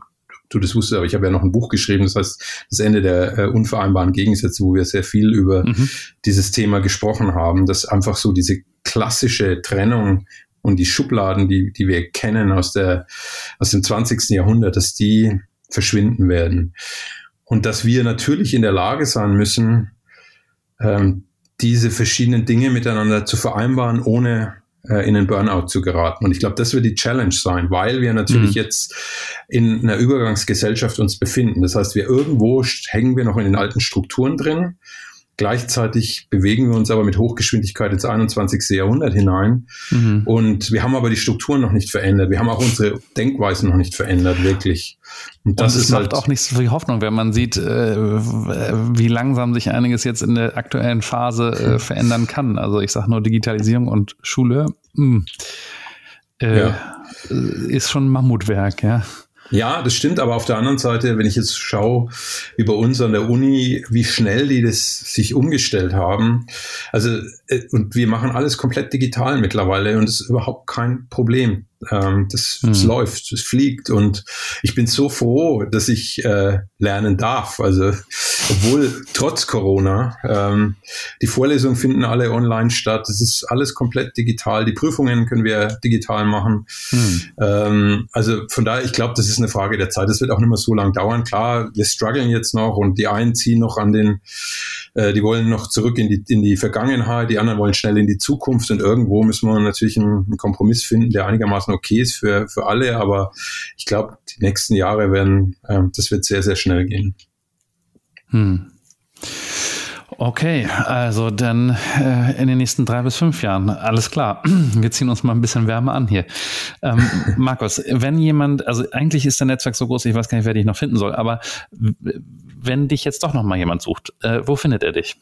du das wusstest, aber ich habe ja noch ein Buch geschrieben, das heißt das Ende der äh, unvereinbaren Gegensätze, wo wir sehr viel über mhm. dieses Thema gesprochen haben, dass einfach so diese klassische Trennung und die Schubladen, die, die wir kennen aus, der, aus dem 20. Jahrhundert, dass die verschwinden werden. Und dass wir natürlich in der Lage sein müssen, ähm, diese verschiedenen Dinge miteinander zu vereinbaren, ohne äh, in den Burnout zu geraten. Und ich glaube, das wird die Challenge sein, weil wir natürlich mhm. jetzt in einer Übergangsgesellschaft uns befinden. Das heißt, wir irgendwo hängen wir noch in den alten Strukturen drin Gleichzeitig bewegen wir uns aber mit Hochgeschwindigkeit ins 21. Jahrhundert hinein. Mhm. Und wir haben aber die Strukturen noch nicht verändert. Wir haben auch unsere Denkweisen noch nicht verändert, wirklich. Und das Und ist macht halt auch nicht so viel Hoffnung, wenn man sieht, äh, wie langsam sich einiges jetzt in der aktuellen Phase äh, verändern kann. Also ich sage nur Digitalisierung und Schule. Mh, hm, äh, ja. Ist schon ein Mammutwerk, ja. Ja, das stimmt, aber auf der anderen Seite, wenn ich jetzt schaue, wie bei uns an der Uni, wie schnell die das sich umgestellt haben. Also, äh, und wir machen alles komplett digital mittlerweile und das ist überhaupt kein Problem. Ähm, das, mhm. das läuft, es fliegt und ich bin so froh, dass ich äh, lernen darf. Also obwohl trotz Corona ähm, die Vorlesungen finden alle online statt. Es ist alles komplett digital. Die Prüfungen können wir digital machen. Mhm. Ähm, also von daher, ich glaube, das ist eine Frage der Zeit. Das wird auch nicht mehr so lange dauern. Klar, wir strugglen jetzt noch und die einen ziehen noch an den äh, die wollen noch zurück in die, in die Vergangenheit, die anderen wollen schnell in die Zukunft und irgendwo müssen wir natürlich einen, einen Kompromiss finden, der einigermaßen okay ist für, für alle, aber ich glaube, die nächsten Jahre werden, äh, das wird sehr, sehr schnell gehen. Hm. Okay, also dann äh, in den nächsten drei bis fünf Jahren. Alles klar. Wir ziehen uns mal ein bisschen Wärme an hier. Ähm, Markus, wenn jemand, also eigentlich ist der Netzwerk so groß, ich weiß gar nicht, wer dich noch finden soll, aber wenn dich jetzt doch noch mal jemand sucht, äh, wo findet er dich?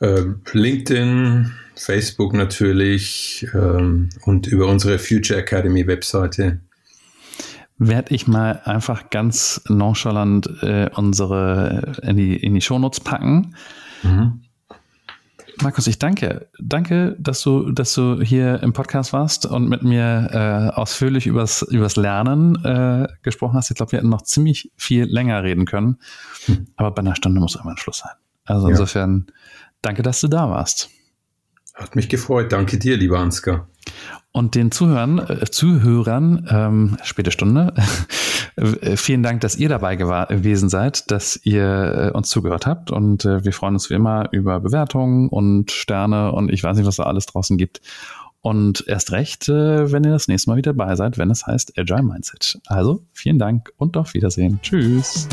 Ähm, LinkedIn, Facebook natürlich ähm, und über unsere Future Academy Webseite werde ich mal einfach ganz nonchalant äh, unsere in die, in die Shownotes packen. Mhm. Markus, ich danke. Danke, dass du, dass du hier im Podcast warst und mit mir äh, ausführlich übers, übers Lernen äh, gesprochen hast. Ich glaube, wir hätten noch ziemlich viel länger reden können. Hm. Aber bei einer Stunde muss immer ein Schluss sein. Also ja. insofern, danke, dass du da warst. Hat mich gefreut. Danke dir, lieber Ansgar. Und den Zuhörern, äh, Zuhörern, ähm, späte Stunde, vielen Dank, dass ihr dabei gewesen seid, dass ihr äh, uns zugehört habt. Und äh, wir freuen uns wie immer über Bewertungen und Sterne und ich weiß nicht, was da alles draußen gibt. Und erst recht, äh, wenn ihr das nächste Mal wieder dabei seid, wenn es heißt Agile Mindset. Also vielen Dank und auf Wiedersehen. Tschüss.